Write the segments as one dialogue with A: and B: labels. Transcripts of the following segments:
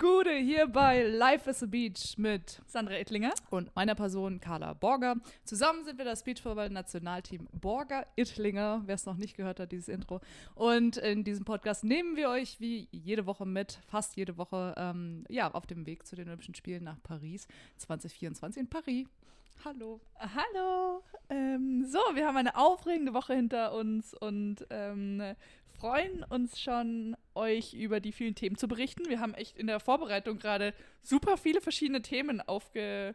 A: Gude hier bei Life is a Beach mit
B: Sandra Ettlinger.
A: und meiner Person Carla Borger. Zusammen sind wir das Beachvolleyball-Nationalteam Borger Ittlinger, wer es noch nicht gehört hat, dieses Intro. Und in diesem Podcast nehmen wir euch wie jede Woche mit, fast jede Woche, ähm, ja, auf dem Weg zu den Olympischen Spielen nach Paris 2024 in Paris. Hallo.
B: Hallo. Ähm, so, wir haben eine aufregende Woche hinter uns und ähm, freuen uns schon, euch über die vielen Themen zu berichten. Wir haben echt in der Vorbereitung gerade super viele verschiedene Themen aufge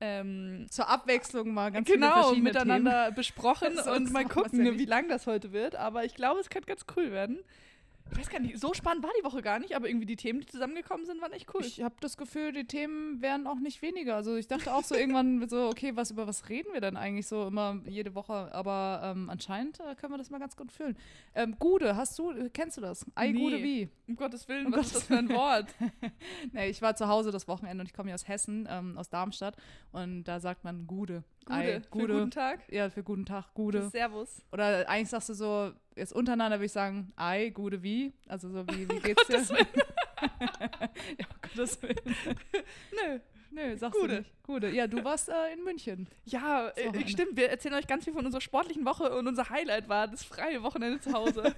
B: ähm,
A: Zur Abwechslung mal ganz
B: genau miteinander besprochen
A: Sonst
B: und mal gucken, wie lang das heute wird. Aber ich glaube, es könnte ganz cool werden. Ich weiß gar nicht, so spannend war die Woche gar nicht, aber irgendwie die Themen, die zusammengekommen sind, waren echt cool.
A: Ich habe das Gefühl, die Themen werden auch nicht weniger. Also ich dachte auch so irgendwann so, okay, was über was reden wir denn eigentlich so immer jede Woche? Aber ähm, anscheinend äh, können wir das mal ganz gut füllen. Ähm, Gude, hast du, kennst du das? Ei
B: Nee.
A: Gude wie?
B: um Gottes Willen,
A: Um
B: was ist das für ein Wort?
A: Nee, ich war zu Hause das Wochenende und ich komme ja aus Hessen, ähm, aus Darmstadt und da sagt man Gude. Ei,
B: Gute. Für guten Tag.
A: Ja, für guten Tag, Gude.
B: Servus.
A: Oder eigentlich sagst du so, jetzt untereinander würde ich sagen, Ei, Gude wie? Also so wie, wie geht's dir? ja, um Gottes Willen.
B: Nö.
A: Nö, sagst
B: Gude.
A: du nicht. Gude. Ja, du warst äh, in München.
B: Ja, äh, stimmt. Wir erzählen euch ganz viel von unserer sportlichen Woche und unser Highlight war das freie Wochenende zu Hause.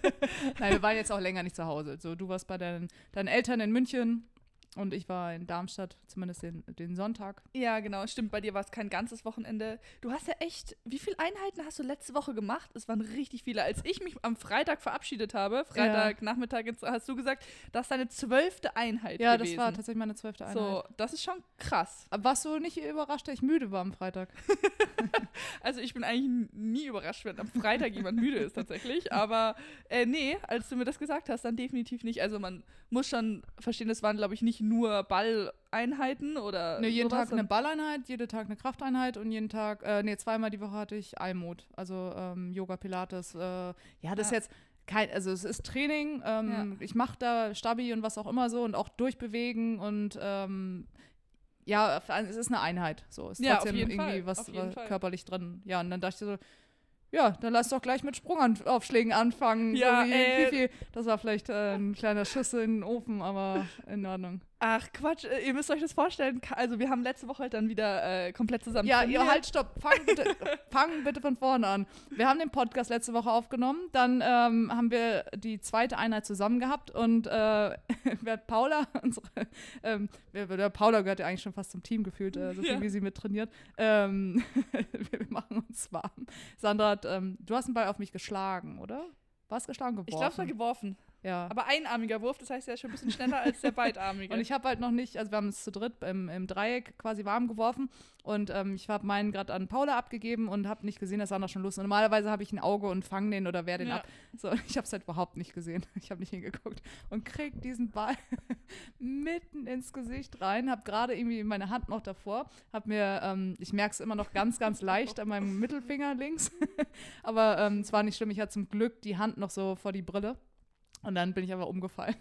A: Nein, wir waren jetzt auch länger nicht zu Hause. So, du warst bei deinen, deinen Eltern in München und ich war in Darmstadt, zumindest den, den Sonntag.
B: ja, genau. Stimmt. Bei dir war es kein ganzes Wochenende. Du hast ja echt. Wie viele Einheiten hast du letzte Woche gemacht? Es waren richtig viele. Als ich mich am Freitag verabschiedet habe, Freitagnachmittag, jetzt hast du gesagt, das ist deine zwölfte Einheit
A: Ja,
B: gewesen.
A: das war tatsächlich meine zwölfte Einheit.
B: So, das ist schon krass.
A: Aber warst du nicht überrascht, dass ich müde war am Freitag?
B: Also ich bin eigentlich nie überrascht, wenn am Freitag jemand müde ist tatsächlich. Aber äh, nee, als du mir das gesagt hast, dann definitiv nicht. Also man muss schon verstehen, das waren, glaube ich, nicht nur Balleinheiten oder.
A: Ne, jeden
B: sowas,
A: Tag eine Balleinheit, jeden Tag eine Krafteinheit und jeden Tag, äh, nee, zweimal die Woche hatte ich Almut. Also ähm, Yoga, Pilates. Äh, ja, das ist
B: Ja.
A: jetzt kein, also es ist Training. Ähm,
B: Ja.
A: Ich mache da Stabi und was auch immer so und auch durchbewegen und ähm, ja, es ist eine Einheit. So ist
B: Ja,
A: trotzdem irgendwie
B: Fall,
A: was, was
B: Fall.
A: körperlich drin. Ja, und dann dachte ich so, ja, dann lass doch gleich mit Sprungaufschlägen anfangen.
B: Ja,
A: so wie,
B: äh,
A: wie viel, das war vielleicht äh, ein kleiner Schuss in den Ofen, aber in Ordnung.
B: Ach Quatsch, äh, ihr müsst euch das vorstellen. Also wir haben letzte Woche halt dann wieder äh, komplett zusammen
A: Ja,
B: trainiert.
A: ihr halt, stopp. Fang bitte, fang bitte von vorne an. Wir haben den Podcast letzte Woche aufgenommen. Dann ähm, haben wir die zweite Einheit zusammen gehabt und äh, Paula, unsere, ähm, Paula gehört ja eigentlich schon fast zum Team gefühlt, äh, so viel
B: Ja.
A: wie sie mit trainiert. Ähm, wir machen uns warm. Sandra hat, ähm, du hast einen Ball auf mich geschlagen, oder? Warst geschlagen geworfen?
B: Ich glaube, es war geworfen.
A: Ja.
B: Aber einarmiger Wurf, das heißt, er ist schon ein bisschen schneller als der beidarmige.
A: Und ich habe halt noch nicht, also wir haben es zu dritt im, im Dreieck quasi warm geworfen und ähm, ich habe meinen gerade an Paula abgegeben und habe nicht gesehen, dass Sandra schon los ist. Und normalerweise habe ich ein Auge und fange den oder wehr den
B: Ja.
A: ab. So, ich habe es halt überhaupt nicht gesehen. Ich habe nicht hingeguckt und krieg diesen Ball mitten ins Gesicht rein, habe gerade irgendwie meine Hand noch davor, habe mir, ähm, ich merke es immer noch ganz, ganz leicht an meinem Mittelfinger links, aber ähm, es war nicht schlimm. Ich hatte zum Glück die Hand noch so vor die Brille. Und dann bin ich aber umgefallen.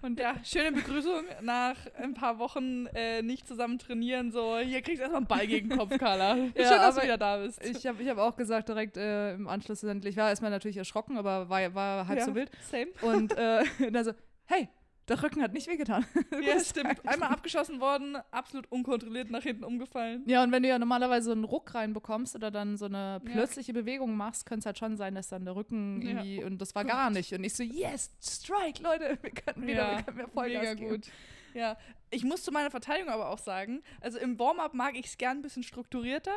A: Und
B: ja, schöne Begrüßung nach ein paar Wochen äh, nicht zusammen trainieren. So, hier kriegst du erstmal einen Ball gegen den Kopf, Carla. Schön, dass du wieder da bist.
A: Ich habe ich hab auch gesagt, direkt äh, im Anschluss, ich war erstmal natürlich erschrocken, aber war, war halb
B: ja,
A: so wild.
B: Same.
A: Und äh, dann so, hey, der Rücken hat nicht wehgetan.
B: Ja, stimmt. Einmal abgeschossen worden, absolut unkontrolliert nach hinten umgefallen.
A: Ja, und wenn du ja normalerweise so einen Ruck reinbekommst oder dann so eine plötzliche Bewegung machst, könnte es halt schon sein, dass dann der Rücken
B: Ja.
A: irgendwie, und das war
B: Gott.
A: gar nicht. Und ich so, yes, strike, Leute, wir können wieder, wir können mehr Vollgas
B: mega
A: geben.
B: gut. Ja, ich muss zu meiner Verteidigung aber auch sagen, also im Warm-up mag ich es gern ein bisschen strukturierter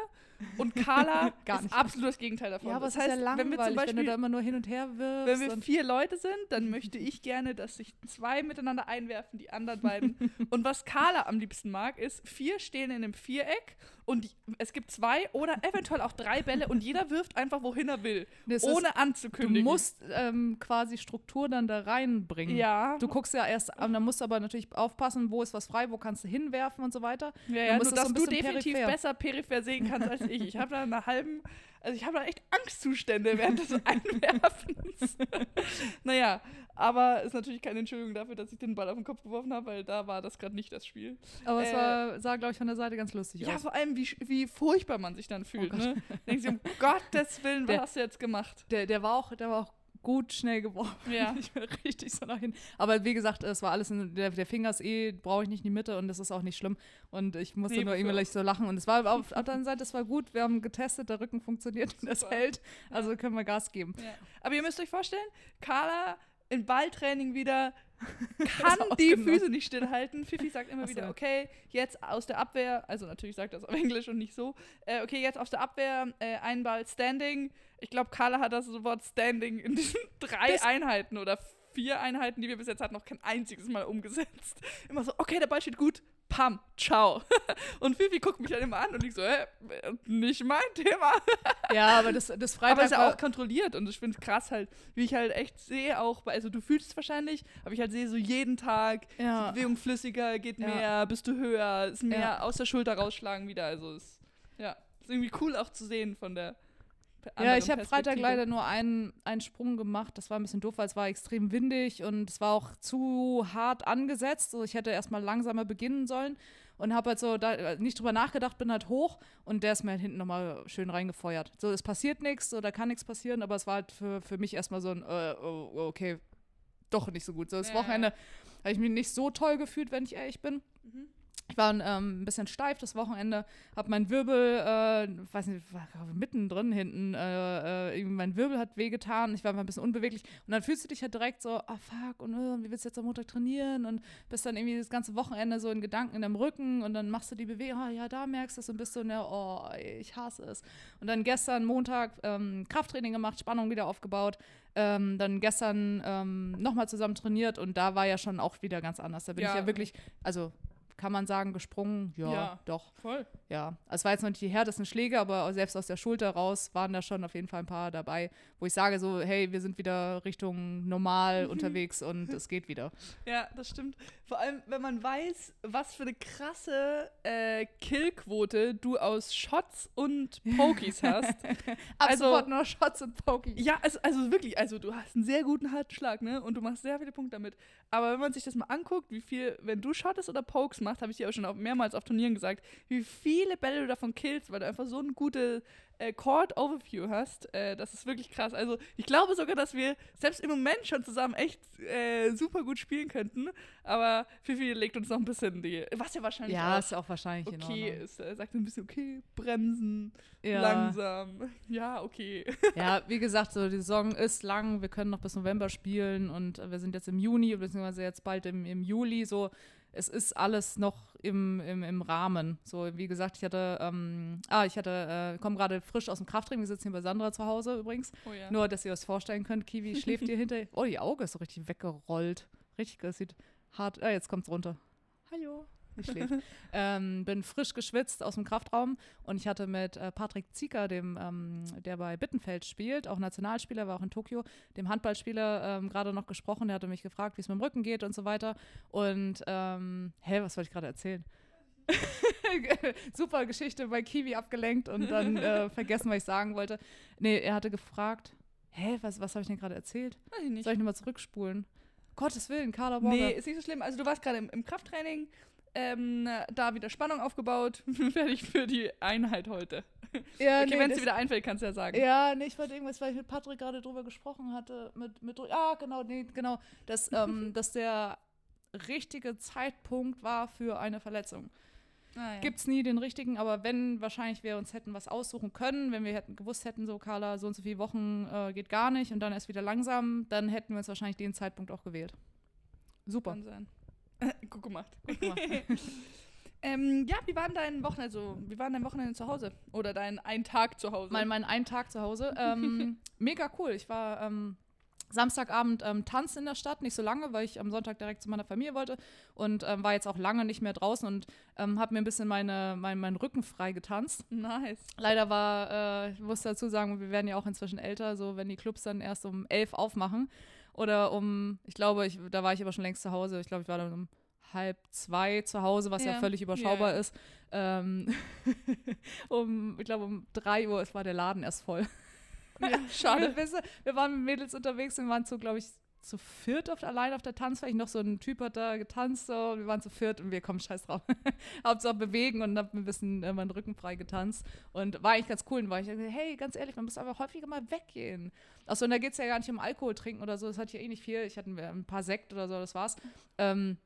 B: und Carla
A: Gar
B: ist absolut das Gegenteil davon.
A: Ja, aber
B: das
A: es ist
B: heißt,
A: ja langweilig,
B: wenn wir zum
A: wenn du
B: Beispiel
A: da immer nur hin und her wirfst.
B: Wenn wir vier Leute sind, dann möchte ich gerne, dass sich zwei miteinander einwerfen, die anderen beiden. und was Carla am liebsten mag, ist, vier stehen in einem Viereck und die, es gibt zwei oder eventuell auch drei Bälle und jeder wirft einfach, wohin er will,
A: Das ist-
B: ohne
A: du
B: anzukündigen.
A: musst ähm, quasi Struktur dann da reinbringen.
B: ja,
A: Du guckst ja erst, an, dann musst du aber natürlich aufpassen, wo ist was frei, wo kannst du hinwerfen und so weiter.
B: ja, ja nur,
A: das
B: dass
A: so
B: du definitiv
A: peripher.
B: besser peripher sehen kannst als ich. Ich habe da eine halben, also ich habe da echt Angstzustände während des Einwerfens. naja, aber ist natürlich keine Entschuldigung dafür, dass ich den Ball auf den Kopf geworfen habe, weil da war das gerade nicht das Spiel.
A: Aber es
B: Äh,
A: war, sah, glaube ich, von der Seite ganz lustig
B: Ja,
A: aus.
B: vor allem, wie, wie furchtbar man sich dann fühlt.
A: Gott.
B: ne? Denkst du, um Gottes Willen, was
A: Der-
B: hast du jetzt gemacht?
A: Der, der, war auch, der war auch gut schnell geworfen.
B: Ja.
A: Ich bin richtig so nach hinten. Aber wie gesagt, es war alles, in, der, der Finger ist eh, brauche ich nicht in die Mitte und das ist auch nicht schlimm. Und ich musste
B: Nee,
A: nur irgendwie gleich so lachen. Und es war auf, auf der anderen Seite, es war gut. Wir haben getestet, der Rücken funktioniert und das hält. Also können wir Gas geben.
B: Ja. Aber ihr müsst euch vorstellen, Carla im Balltraining wieder kann die. Füße nicht stillhalten. Fifi sagt immer
A: so.
B: wieder, okay, jetzt aus der Abwehr, also natürlich sagt er das auf Englisch und nicht so, äh, okay, jetzt aus der Abwehr, äh, ein Ball Standing. Ich glaube, Carla hat das Wort Standing in diesen drei
A: Das-
B: Einheiten oder vier Einheiten, die wir bis jetzt hatten, noch kein einziges Mal umgesetzt. Immer so, okay, der Ball steht gut, pam, ciao. Und Fifi guckt mich dann immer an und ich so, hä, nicht mein Thema.
A: Ja, aber das, das Freitag
B: Aber es ist ja auch kontrolliert und ich finde es krass halt, wie ich halt echt sehe auch, bei, also du fühlst es wahrscheinlich, aber ich halt sehe so jeden Tag,
A: Ja.
B: die Bewegung flüssiger, geht
A: Ja.
B: mehr, bist du höher, ist mehr
A: Ja.
B: aus der Schulter rausschlagen wieder, also ist, ja, ist irgendwie cool auch zu sehen von der
A: Ja, ich habe Freitag leider nur einen, einen Sprung gemacht. Das war ein bisschen doof, weil es war extrem windig und es war auch zu hart angesetzt. Also ich hätte erstmal langsamer beginnen sollen und habe halt so da, äh, nicht drüber nachgedacht, bin halt hoch und der ist mir halt hinten nochmal schön reingefeuert. So, es passiert nichts oder kann nichts passieren, aber es war halt für, für mich erstmal so ein, äh, oh, okay, doch nicht so gut. So, das Wochenende habe ich mich nicht so toll gefühlt, wenn ich ehrlich bin.
B: Mhm.
A: Ich war ähm, ein bisschen steif das Wochenende, habe meinen Wirbel, äh, weiß nicht, war mittendrin hinten, äh, äh, irgendwie mein Wirbel hat wehgetan, ich war ein bisschen unbeweglich und dann fühlst du dich halt direkt so, ah fuck, und äh, wie willst du jetzt am Montag trainieren und bist dann irgendwie das ganze Wochenende so in Gedanken in deinem Rücken und dann machst du die Bewegung, ah, ja, da merkst du es und bist so, ne, oh, ey, ich hasse es. Und dann gestern Montag ähm, Krafttraining gemacht, Spannung wieder aufgebaut, ähm, dann gestern ähm, nochmal zusammen trainiert und da war ja schon auch wieder ganz anders. Da bin
B: Ja.
A: ich ja wirklich, also kann man sagen, gesprungen? Ja,
B: Ja.
A: doch.
B: Voll.
A: Ja. Also es war jetzt noch nicht die härtesten Schläge, aber selbst aus der Schulter raus waren da schon auf jeden Fall ein paar dabei, wo ich sage so, hey, wir sind wieder Richtung normal unterwegs und es geht wieder.
B: Ja, das stimmt. Vor allem, wenn man weiß, was für eine krasse äh, Killquote du aus Shots und Pokies hast.
A: Ab
B: Also-
A: sofort nur Shots und Pokey.
B: Ja, also, also wirklich, also du hast einen sehr guten Handschlag, ne? Und du machst sehr viele Punkte damit. Aber wenn man sich das mal anguckt, wie viel, wenn du Shottest oder Pokes machst, habe ich dir auch schon mehrmals auf Turnieren gesagt, wie viele Bälle du davon killst, weil du einfach so eine gute äh, Court Overview hast. Äh, das ist wirklich krass. Also ich glaube sogar, dass wir selbst im Moment schon zusammen echt äh, super gut spielen könnten. Aber Fifi legt uns noch ein bisschen die, was ja wahrscheinlich
A: Ja,
B: auch
A: ist auch wahrscheinlich in
B: okay ist. Er sagt ein bisschen, okay, bremsen,
A: Ja.
B: langsam. Ja, okay.
A: Ja, wie gesagt, so die Saison ist lang, wir können noch bis November spielen und äh, wir sind jetzt im Juni, beziehungsweise jetzt bald im, im Juli, so es ist alles noch im, im, im Rahmen. So, wie gesagt, ich hatte, ähm, ah, ich hatte, äh, komme gerade frisch aus dem Krafttraining, wir sitzen hier bei Sandra zu Hause übrigens.
B: Oh ja.
A: Nur, dass ihr euch vorstellen könnt, Kiwi schläft hier hinter. Oh, die Auge ist so richtig weggerollt. Richtig, das sieht hart. Ah, jetzt kommt's runter. Ich schläft. ähm, bin frisch geschwitzt aus dem Kraftraum und ich hatte mit äh, Patrick Zieker, dem, ähm, der bei Bittenfeld spielt, auch Nationalspieler, war auch in Tokio, dem Handballspieler ähm, gerade noch gesprochen. Der hatte mich gefragt, wie es mit dem Rücken geht und so weiter. Und, ähm, hä, was wollte ich gerade erzählen? Super Geschichte bei Kiwi abgelenkt und dann äh, vergessen, was ich sagen wollte. Nee, er hatte gefragt, hä, was, was habe ich denn gerade erzählt?
B: Weiß ich nicht.
A: Soll ich nochmal zurückspulen? Gottes Willen, Carla Borger.
B: Nee, ist nicht so schlimm. Also du warst gerade im, im Krafttraining, ähm, da wieder Spannung aufgebaut, fertig für die Einheit heute.
A: ja,
B: okay,
A: nee,
B: wenn es dir wieder einfällt, kannst du ja sagen.
A: Ja, nee, ich wollte irgendwas, weil ich mit Patrick gerade drüber gesprochen hatte. Mit, mit, ah, genau, nee, genau. Dass, ähm, dass der richtige Zeitpunkt war für eine Verletzung.
B: Ah, ja.
A: Gibt's nie den richtigen, aber wenn, wahrscheinlich wir uns hätten was aussuchen können, wenn wir hätten gewusst hätten, so Carla, so und so viele Wochen äh, geht gar nicht und dann erst wieder langsam, dann hätten wir uns wahrscheinlich den Zeitpunkt auch gewählt. Super.
B: Kann sein. Gut gemacht.
A: Gut gemacht.
B: Ähm, ja, wie war denn dein Wochenende, also, wie war denn dein Wochenende zu Hause? Oder dein ein Tag zu Hause?
A: mein, mein einen Tag zu Hause. Ähm, mega cool. Ich war ähm, Samstagabend ähm, tanzen in der Stadt, nicht so lange, weil ich am Sonntag direkt zu meiner Familie wollte und ähm, war jetzt auch lange nicht mehr draußen und ähm, habe mir ein bisschen meine, mein, meinen Rücken frei getanzt.
B: nice.
A: Leider war, äh, ich muss dazu sagen, wir werden ja auch inzwischen älter, so wenn die Clubs dann erst um elf aufmachen oder um, ich glaube, ich, da war ich aber schon längst zu Hause. Ich glaube, ich war dann um halb zwei zu Hause, was ja,
B: Ja.
A: völlig überschaubar
B: Ja.
A: ist. Ähm, um, ich glaube, um drei Uhr war der Laden erst voll.
B: Ja, schade.
A: Wir, wir, wir waren mit Mädels unterwegs und waren zu, glaube ich, zu viert oft allein auf der Tanzfläche. Noch so ein Typ hat da getanzt, so. wir waren zu viert und wir kommen scheiß drauf. Hauptsache bewegen und hab ein bisschen äh, meinen Rücken frei getanzt. Und war eigentlich ganz cool. Und war ich, hey, ganz ehrlich, man muss aber häufiger mal weggehen. Achso, und da geht es ja gar nicht um Alkohol trinken oder so. Das hatte ich eh nicht viel. Ich hatte ein paar Sekt oder so, das war's. Ähm,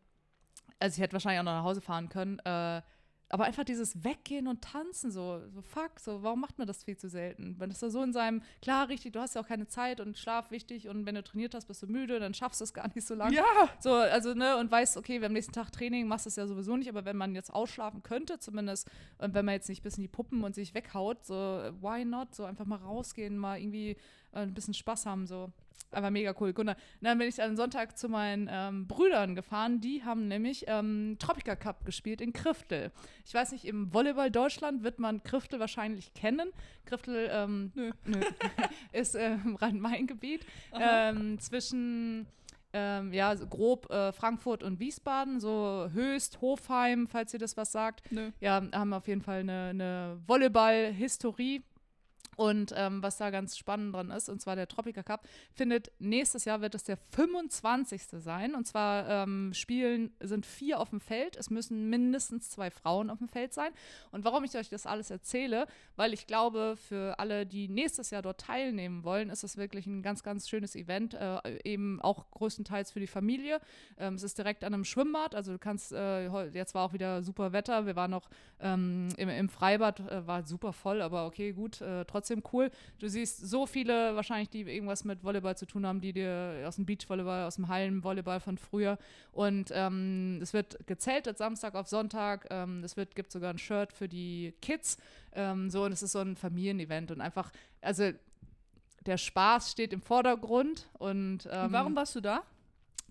A: also ich hätte wahrscheinlich auch noch nach Hause fahren können. Äh, aber einfach dieses Weggehen und Tanzen, so, so fuck, so, warum macht man das viel zu selten? Wenn es da so in seinem, klar, richtig, du hast ja auch keine Zeit und Schlaf wichtig und wenn du trainiert hast, bist du müde, dann schaffst du es gar nicht so lange.
B: Ja.
A: So, also, ne, und weißt, okay, wir am nächsten Tag Training, machst du es ja sowieso nicht, aber wenn man jetzt ausschlafen könnte, zumindest, und wenn man jetzt nicht bis in die Puppen und sich weghaut, so, why not? So einfach mal rausgehen, mal irgendwie ein bisschen Spaß haben, so. Aber mega cool. Gunnar. dann bin ich am Sonntag zu meinen ähm, Brüdern gefahren. Die haben nämlich ähm, Tropica Cup gespielt in Kriftel. Ich weiß nicht, im Volleyball Deutschland wird man Kriftel wahrscheinlich kennen. Kriftel ähm,
B: Nö.
A: nö, ist äh, im Rhein-Main-Gebiet. Ähm, zwischen ähm, ja, so grob äh, Frankfurt und Wiesbaden, so Höchst, Hofheim, falls ihr das was sagt.
B: Nö.
A: Ja, haben auf jeden Fall eine, eine Volleyball-Historie. Und ähm, was da ganz spannend dran ist, und zwar der Tropica Cup, findet nächstes Jahr wird es der 25. sein. Und zwar ähm, spielen sind vier auf dem Feld. Es müssen mindestens zwei Frauen auf dem Feld sein. Und warum ich euch das alles erzähle, weil ich glaube, für alle, die nächstes Jahr dort teilnehmen wollen, ist es wirklich ein ganz, ganz schönes Event. Äh, eben auch größtenteils für die Familie. Ähm, es ist direkt an einem Schwimmbad. Also du kannst, äh, jetzt war auch wieder super Wetter. Wir waren noch ähm, im, im Freibad, äh, war super voll, aber okay, gut, äh, trotzdem cool. Du siehst so viele wahrscheinlich, die irgendwas mit Volleyball zu tun haben, die dir aus dem Beachvolleyball, aus dem Hallenvolleyball von früher. Und ähm, es wird gezeltet Samstag auf Sonntag. Ähm, es wird, gibt sogar ein Shirt für die Kids. Ähm, so, und es ist so ein Familienevent und einfach, also der Spaß steht im Vordergrund und ähm,
B: Und warum warst du da?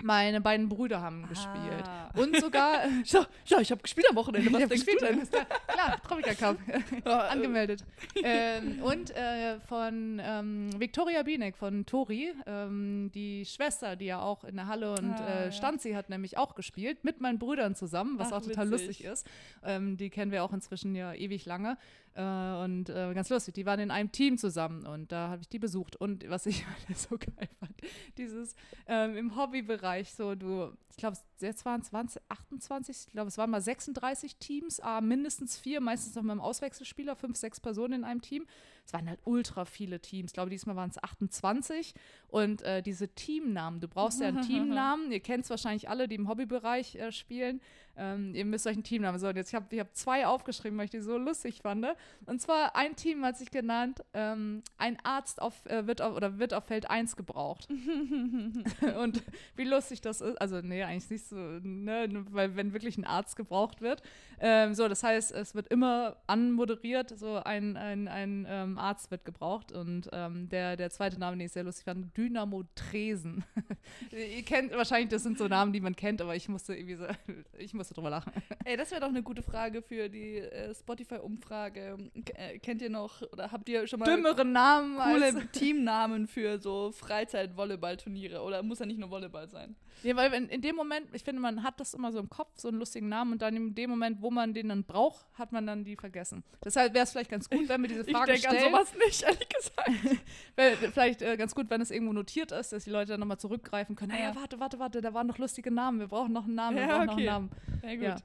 A: Meine beiden Brüder haben gespielt.
B: Ah.
A: Und sogar
B: Ja, ja, ich habe gespielt am Wochenende. Was denkst
A: gespielt,
B: du denn?
A: klar, Tropica Cup.
B: Ja, äh,
A: angemeldet. ähm, und äh, von ähm, Viktoria Bienek von Tori, ähm, die Schwester, die ja auch in der Halle und
B: Ah,
A: äh,
B: ja.
A: Stanzi hat nämlich auch gespielt, mit meinen Brüdern zusammen, was
B: Ach,
A: auch total
B: witzig.
A: lustig ist. Ähm, die kennen wir auch inzwischen ja ewig lange. Äh, und äh, ganz lustig, die waren in einem Team zusammen und da habe ich die besucht. Und was ich so geil fand, dieses ähm, im Hobbybereich, so du, ich glaube, jetzt waren es 20, 28, ich glaube, es waren mal 36 Teams, ah, mindestens vier, meistens noch mit einem Auswechselspieler, fünf, sechs Personen in einem Team. Es waren halt ultra viele Teams. Ich glaube, diesmal waren es 28. Und äh, diese Teamnamen, du brauchst ja einen Teamnamen. Ihr kennt es wahrscheinlich alle, die im Hobbybereich äh, spielen. Ähm, ihr müsst euch einen Teamnamen. So, und jetzt, ich habe ich hab zwei aufgeschrieben, weil ich die so lustig fand. Und zwar ein Team hat sich genannt, ähm, ein Arzt auf, äh, wird auf, oder wird auf Feld 1 gebraucht. und wie lustig das ist, also nee, eigentlich nicht so, ne, weil wenn wirklich ein Arzt gebraucht wird. Ähm, so, das heißt, es wird immer anmoderiert, so ein, ein, ein ähm, Arzt wird gebraucht und ähm, der, der zweite Name, den ich sehr lustig fand, Dynamo Tresen. Ihr kennt wahrscheinlich, das sind so Namen, die man kennt, aber ich musste irgendwie so, ich musste drüber lachen.
B: Ey, das wäre doch eine gute Frage für die äh, Spotify-Umfrage. Äh, kennt ihr noch oder habt ihr schon mal
A: Dümmere Namen als
B: coole Teamnamen für so Freizeit-Volleyball-Turniere? Oder muss ja nicht nur Volleyball sein?
A: Ja, weil wenn, in dem Moment, ich finde, man hat das immer so im Kopf, so einen lustigen Namen, und dann in dem Moment, wo man den dann braucht, hat man dann die vergessen. Deshalb wäre es vielleicht ganz gut, wenn wir diese
B: Ich
A: Frage
B: denke an
A: stellen.
B: sowas nicht, ehrlich gesagt.
A: Wär, vielleicht äh, ganz gut, wenn es irgendwo notiert ist, dass die Leute dann nochmal zurückgreifen können. Naja,
B: ja.
A: warte, warte, warte, da waren noch lustige Namen. Wir brauchen noch einen Namen, wir
B: Ja,
A: brauchen noch
B: okay.
A: einen Namen.
B: Ja, gut.
A: Ja.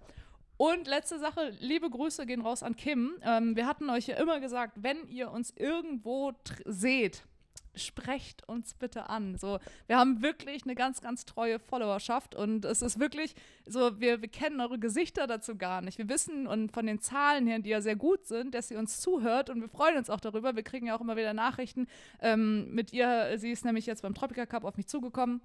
A: Und letzte Sache, liebe Grüße gehen raus an Kim. Ähm, wir hatten euch ja immer gesagt, wenn ihr uns irgendwo seht, sprecht uns bitte an. So, wir haben wirklich eine ganz, ganz treue Followerschaft und es ist wirklich so, wir, wir kennen eure Gesichter dazu gar nicht. Wir wissen und von den Zahlen her, die ja sehr gut sind, dass sie uns zuhört und wir freuen uns auch darüber. Wir kriegen ja auch immer wieder Nachrichten ähm, mit ihr. Sie ist nämlich jetzt beim Tropica Cup auf mich zugekommen.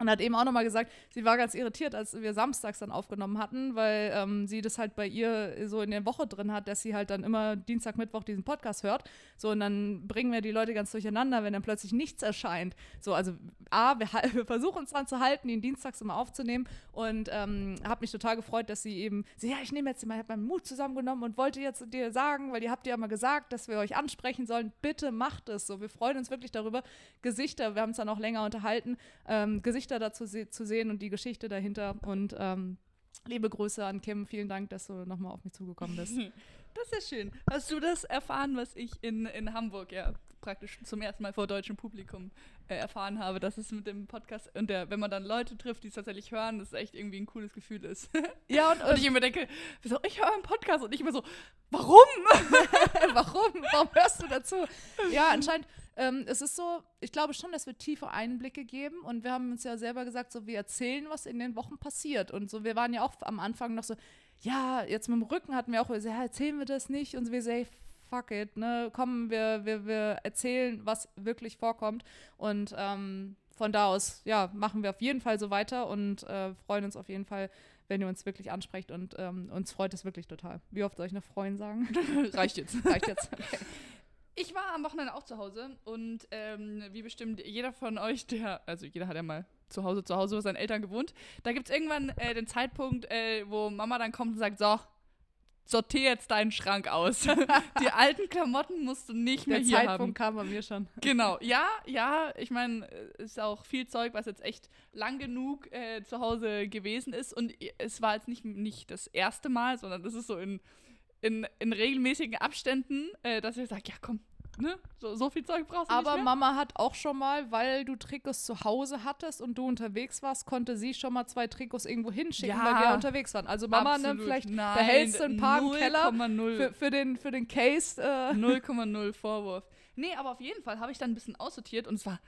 A: Und hat eben auch nochmal gesagt, sie war ganz irritiert, als wir samstags dann aufgenommen hatten, weil ähm, sie das halt bei ihr so in der Woche drin hat, dass sie halt dann immer Dienstag, Mittwoch diesen Podcast hört. So, und dann bringen wir die Leute ganz durcheinander, wenn dann plötzlich nichts erscheint. So, also A, wir, wir versuchen uns dran zu halten, ihn dienstags immer aufzunehmen. Und ähm, habe mich total gefreut, dass sie eben, sie, ja, ich nehme jetzt mal, habe meinen Mut zusammengenommen und wollte jetzt dir sagen, weil ihr habt ja immer gesagt, dass wir euch ansprechen sollen, bitte macht es so. Wir freuen uns wirklich darüber, Gesichter, wir haben uns dann auch länger unterhalten, ähm, Gesichter dazu se zu sehen und die Geschichte dahinter. Und ähm, liebe Grüße an Kim, vielen Dank, dass du nochmal auf mich zugekommen bist.
B: Das ist ja schön. Hast du das erfahren, was ich in, in Hamburg ja praktisch zum ersten Mal vor deutschem Publikum äh, erfahren habe, dass es mit dem Podcast und der, wenn man dann Leute trifft, die es tatsächlich hören, das echt irgendwie ein cooles Gefühl ist.
A: Ja, und,
B: Und ich immer denke, wieso, ich höre einen Podcast und ich immer so, warum?
A: Warum? Warum hörst du dazu? Ja, anscheinend, ähm, es ist so, ich glaube schon, dass wir tiefe Einblicke geben und wir haben uns ja selber gesagt, so wir erzählen, was in den Wochen passiert und so, wir waren ja auch am Anfang noch so, ja, jetzt mit dem Rücken hatten wir auch so, ja, erzählen wir das nicht und so, wir so, hey, fuck it, ne, komm, wir, wir, wir erzählen, was wirklich vorkommt und ähm, von da aus, ja, machen wir auf jeden Fall so weiter und äh, freuen uns auf jeden Fall, wenn ihr uns wirklich ansprecht und ähm, uns freut es wirklich total. Wie oft soll ich noch freuen sagen?
B: Reicht jetzt.
A: Reicht jetzt. Okay.
B: Ich war am Wochenende auch zu Hause und ähm, wie bestimmt jeder von euch, der, also jeder hat ja mal zu Hause zu Hause bei seinen Eltern gewohnt, da gibt es irgendwann äh, den Zeitpunkt, äh, wo Mama dann kommt und sagt, so, sortier jetzt deinen Schrank aus. Die alten Klamotten musst du nicht mehr
A: Der
B: hier
A: Zeitpunkt
B: haben.
A: kam bei mir schon.
B: Genau, ja, ja, ich meine, ist auch viel Zeug, was jetzt echt lang genug äh, zu Hause gewesen ist und es war jetzt nicht, nicht das erste Mal, sondern das ist so in, in, in regelmäßigen Abständen, äh, dass ich sage, ja komm, ne, so, so viel Zeug brauchst du
A: Aber
B: nicht mehr.
A: Mama hat auch schon mal, weil du Trikots zu Hause hattest und du unterwegs warst, konnte sie schon mal zwei Trikots irgendwo hinschicken,
B: Ja.
A: weil wir unterwegs waren. Also Mama, ne,
B: Absolut.
A: vielleicht
B: Nein,
A: behältst du ein paar im Keller
B: 0,0.
A: für, für, den, für den Case. Äh,
B: 0,0 Vorwurf. Nee, aber auf jeden Fall habe ich dann ein bisschen aussortiert und zwar,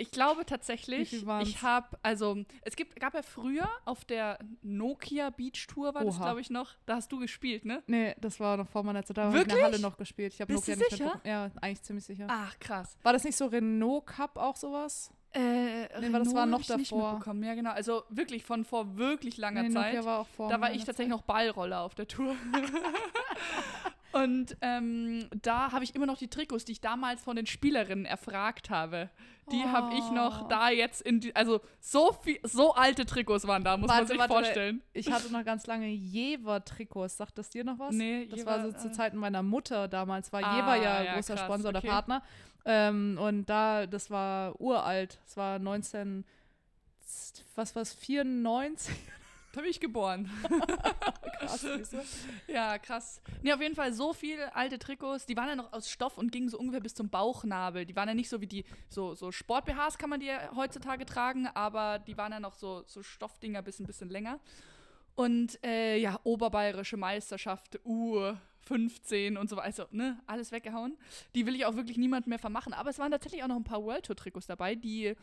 B: ich glaube tatsächlich, ich habe, also es gibt, gab ja früher auf der Nokia Beach Tour, war das
A: Oha.
B: glaube ich noch, da hast du gespielt, ne?
A: nee, das war noch vor meiner Zeit. Da habe ich in der? Halle noch gespielt. Ich habe Nokia
B: du
A: nicht
B: sicher?
A: Ja, eigentlich ziemlich sicher.
B: Ach, krass.
A: War das nicht so Renault Cup auch sowas?
B: Äh,
A: Nee, das war noch davor.
B: Ja, genau. Also wirklich von vor wirklich langer
A: Nee,
B: Zeit.
A: Nokia war auch vor
B: da war ich tatsächlich
A: Zeit.
B: noch Ballroller auf der Tour. Und ähm, da habe ich immer noch die Trikots, die ich damals von den Spielerinnen erfragt habe. Die habe ich noch
A: Oh.
B: da jetzt in die, also so viel, so alte Trikots waren da, muss man
A: Warte,
B: sich
A: warte,
B: vorstellen.
A: Ich hatte noch ganz lange Jever-Trikots. Sagt das dir noch was?
B: Nee,
A: das
B: Jever,
A: war so
B: äh,
A: zu Zeiten meiner Mutter damals. War
B: Ah,
A: Jever ja,
B: ja,
A: großer
B: krass,
A: Sponsor
B: okay.
A: oder Partner. Ähm, und da, das war uralt. Das war 19, was war's, 94?
B: Da bin ich geboren.
A: Krass?
B: Ja, krass. Nee, auf jeden Fall so viele alte Trikots. Die waren ja noch aus Stoff und gingen so ungefähr bis zum Bauchnabel. Die waren ja nicht so wie die, so, so Sport-BHs kann man die ja heutzutage tragen, aber die waren ja noch so, so Stoffdinger bis ein bisschen länger. Und äh, ja, oberbayerische Meisterschaft, U15 und so weiter. Also, ne, alles weggehauen. Die will ich auch wirklich niemand mehr vermachen. Aber es waren tatsächlich auch noch ein paar World Tour Trikots dabei, die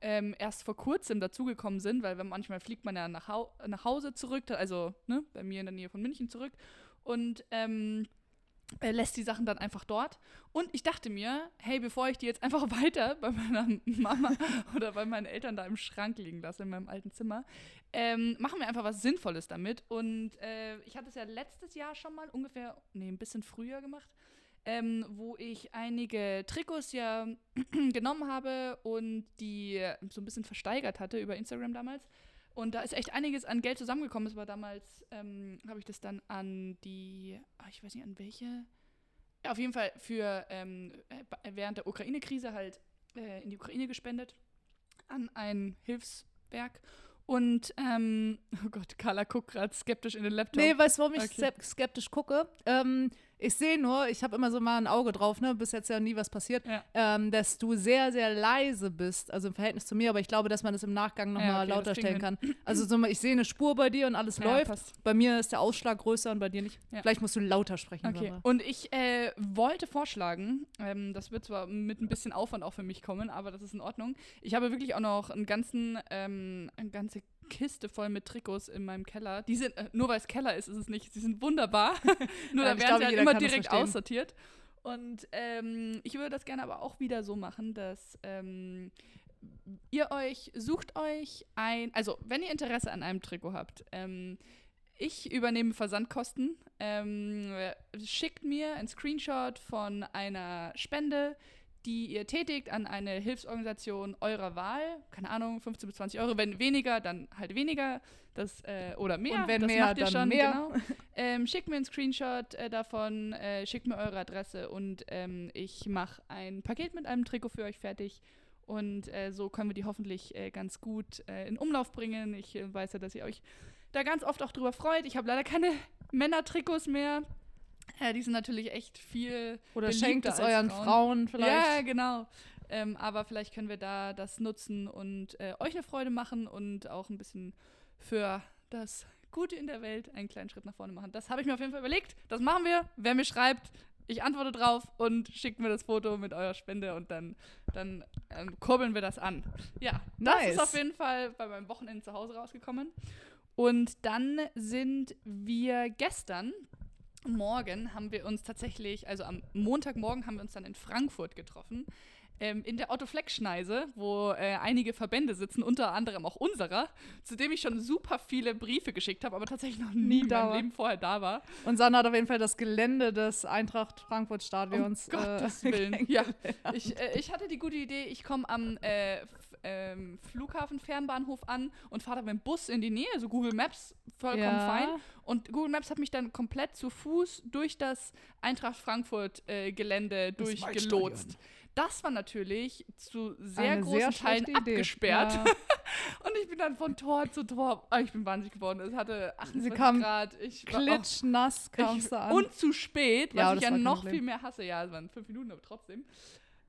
B: ähm, erst vor kurzem dazugekommen sind, weil manchmal fliegt man ja nach, Hau nach Hause zurück, also ne, bei mir in der Nähe von München zurück und ähm, äh, lässt die Sachen dann einfach dort. Und ich dachte mir, hey, bevor ich die jetzt einfach weiter bei meiner Mama oder bei meinen Eltern da im Schrank liegen lasse, in meinem alten Zimmer, ähm, machen wir einfach was Sinnvolles damit. Und äh, ich hatte es ja letztes Jahr schon mal ungefähr, nee, ein bisschen früher gemacht, ähm, wo ich einige Trikots ja genommen habe und die so ein bisschen versteigert hatte über Instagram damals. Und da ist echt einiges an Geld zusammengekommen. Es war damals, ähm, habe ich das dann an die, ah, ich weiß nicht, an welche, ja, auf jeden Fall für ähm, äh, während der Ukraine-Krise halt äh, in die Ukraine gespendet an ein Hilfswerk. Und, ähm, oh Gott, Carla guckt gerade skeptisch in den Laptop.
A: Nee, weißt du, warum ich
B: Okay.
A: skep- skeptisch gucke? Ähm, ich sehe nur, ich habe immer so mal ein Auge drauf, ne, bis jetzt ja nie was passiert,
B: Ja.
A: ähm, dass du sehr, sehr leise bist, also im Verhältnis zu mir, aber ich glaube, dass man das im Nachgang nochmal
B: Ja,
A: mal
B: okay,
A: lauter stellen kann. Also so, mal, ich sehe eine Spur bei dir und alles
B: Ja,
A: läuft.
B: passt.
A: Bei mir ist der Ausschlag größer und bei dir nicht. Vielleicht musst du lauter sprechen.
B: Okay. Und ich äh, wollte vorschlagen, ähm, das wird zwar mit ein bisschen Aufwand auch für mich kommen, aber das ist in Ordnung. Ich habe wirklich auch noch einen ganzen, ähm, eine ganze Kiste voll mit Trikots in meinem Keller. Die sind, äh, nur weil es Keller ist, ist es nicht. Sie sind wunderbar. nur
A: Ja,
B: da werden
A: glaube,
B: sie halt immer direkt aussortiert. Und ähm, ich würde das gerne aber auch wieder so machen, dass ähm, ihr euch, sucht euch ein, also wenn ihr Interesse an einem Trikot habt, ähm, ich übernehme Versandkosten. Ähm, schickt mir ein Screenshot von einer Spende, die ihr tätigt an eine Hilfsorganisation eurer Wahl. Keine Ahnung, 15 bis 20 Euro. Wenn weniger, dann halt weniger. Das, äh, oder mehr.
A: Und wenn
B: das
A: mehr,
B: macht ihr
A: dann
B: schon,
A: mehr.
B: Genau. Ähm, schickt mir einen Screenshot äh, davon, äh, schickt mir eure Adresse und ähm, ich mache ein Paket mit einem Trikot für euch fertig. Und äh, so können wir die hoffentlich äh, ganz gut äh, in Umlauf bringen. Ich weiß ja, dass ihr euch da ganz oft auch drüber freut. Ich habe leider keine Männertrikots mehr. Ja, die sind natürlich echt viel.
A: Oder schenkt es euren Frauen, vielleicht.
B: Ja, genau. Ähm, aber vielleicht können wir da das nutzen und äh, euch eine Freude machen und auch ein bisschen für das Gute in der Welt einen kleinen Schritt nach vorne machen. Das habe ich mir auf jeden Fall überlegt. Das machen wir. Wer mir schreibt, ich antworte drauf und schickt mir das Foto mit eurer Spende und dann, dann ähm, kurbeln wir das an. Ja, das
A: Nice.
B: ist auf jeden Fall bei meinem Wochenende zu Hause rausgekommen. Und dann sind wir gestern, morgen, haben wir uns tatsächlich, also am Montagmorgen haben wir uns dann in Frankfurt getroffen. Ähm, in der Otto-Fleck-Schneise, wo äh, einige Verbände sitzen, unter anderem auch unserer, zu dem ich schon super viele Briefe geschickt habe, aber tatsächlich noch nie in
A: da
B: meinem
A: war.
B: Leben vorher da war.
A: Und Sanna hat auf jeden Fall das Gelände des Eintracht Frankfurt Stadions.
B: Um
A: äh,
B: Gottes Willen. Ja, ich, äh, ich hatte die gute Idee, ich komme am äh, ähm, Flughafen Fernbahnhof an und fahre mit dem Bus in die Nähe, also Google Maps vollkommen
A: Ja.
B: fein. Und Google Maps hat mich dann komplett zu Fuß durch das Eintracht Frankfurt äh, Gelände durchgelotst. Das war natürlich zu sehr
A: Eine
B: großen
A: sehr
B: Teilen abgesperrt.
A: Ja.
B: Und ich bin dann von Tor zu Tor. Ah, ich bin wahnsinnig geworden. Es hatte 28
A: kam
B: Grad. Ich war, oh,
A: Klitschnass kamst du an.
B: und zu spät, was
A: Ja,
B: ich ja noch
A: Problem.
B: viel mehr hasse. Ja, es waren fünf Minuten, aber trotzdem.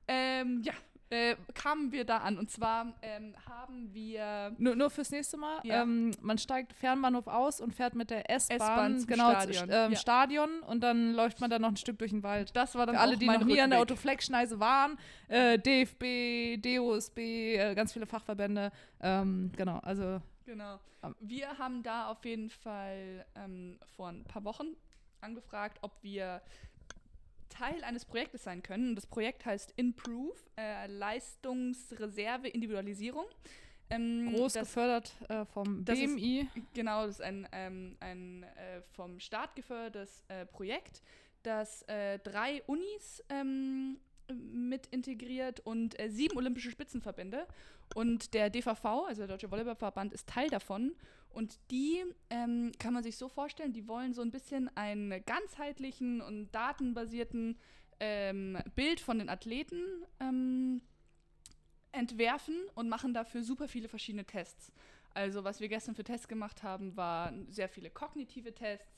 B: Ähm, ja, äh, kamen wir da an. Und zwar ähm, haben wir
A: Nur, nur fürs nächste Mal.
B: Ja.
A: Ähm, man steigt Fernbahnhof aus und fährt mit der
B: S-Bahn
A: genau
B: Stadion.
A: Ähm,
B: Ja.
A: Stadion und dann läuft man dann noch ein Stück durch den Wald.
B: das war dann
A: Für alle, die noch nie an der
B: Rückweg.
A: Autoflex-Schneise waren, äh, DFB, DOSB, äh, ganz viele Fachverbände. Ähm, genau, also
B: Genau.
A: Am-
B: Wir haben da auf jeden Fall ähm, vor ein paar Wochen angefragt, ob wir Teil eines Projektes sein können. Das Projekt heißt Improve, äh, Leistungsreserve Individualisierung. Ähm,
A: groß
B: das,
A: gefördert äh, vom
B: das ist-
A: BMI.
B: Genau, das ist ein, ähm, ein äh, vom Staat gefördertes äh, Projekt, das äh, drei Unis ähm, mit integriert und äh, sieben olympische Spitzenverbände. Und der DVV, also der Deutsche Volleyballverband, ist Teil davon. Und die ähm, kann man sich so vorstellen, die wollen so ein bisschen einen ganzheitlichen und datenbasierten ähm, Bild von den Athleten ähm, entwerfen und machen dafür super viele verschiedene Tests. Also was wir gestern für Tests gemacht haben, waren sehr viele kognitive Tests.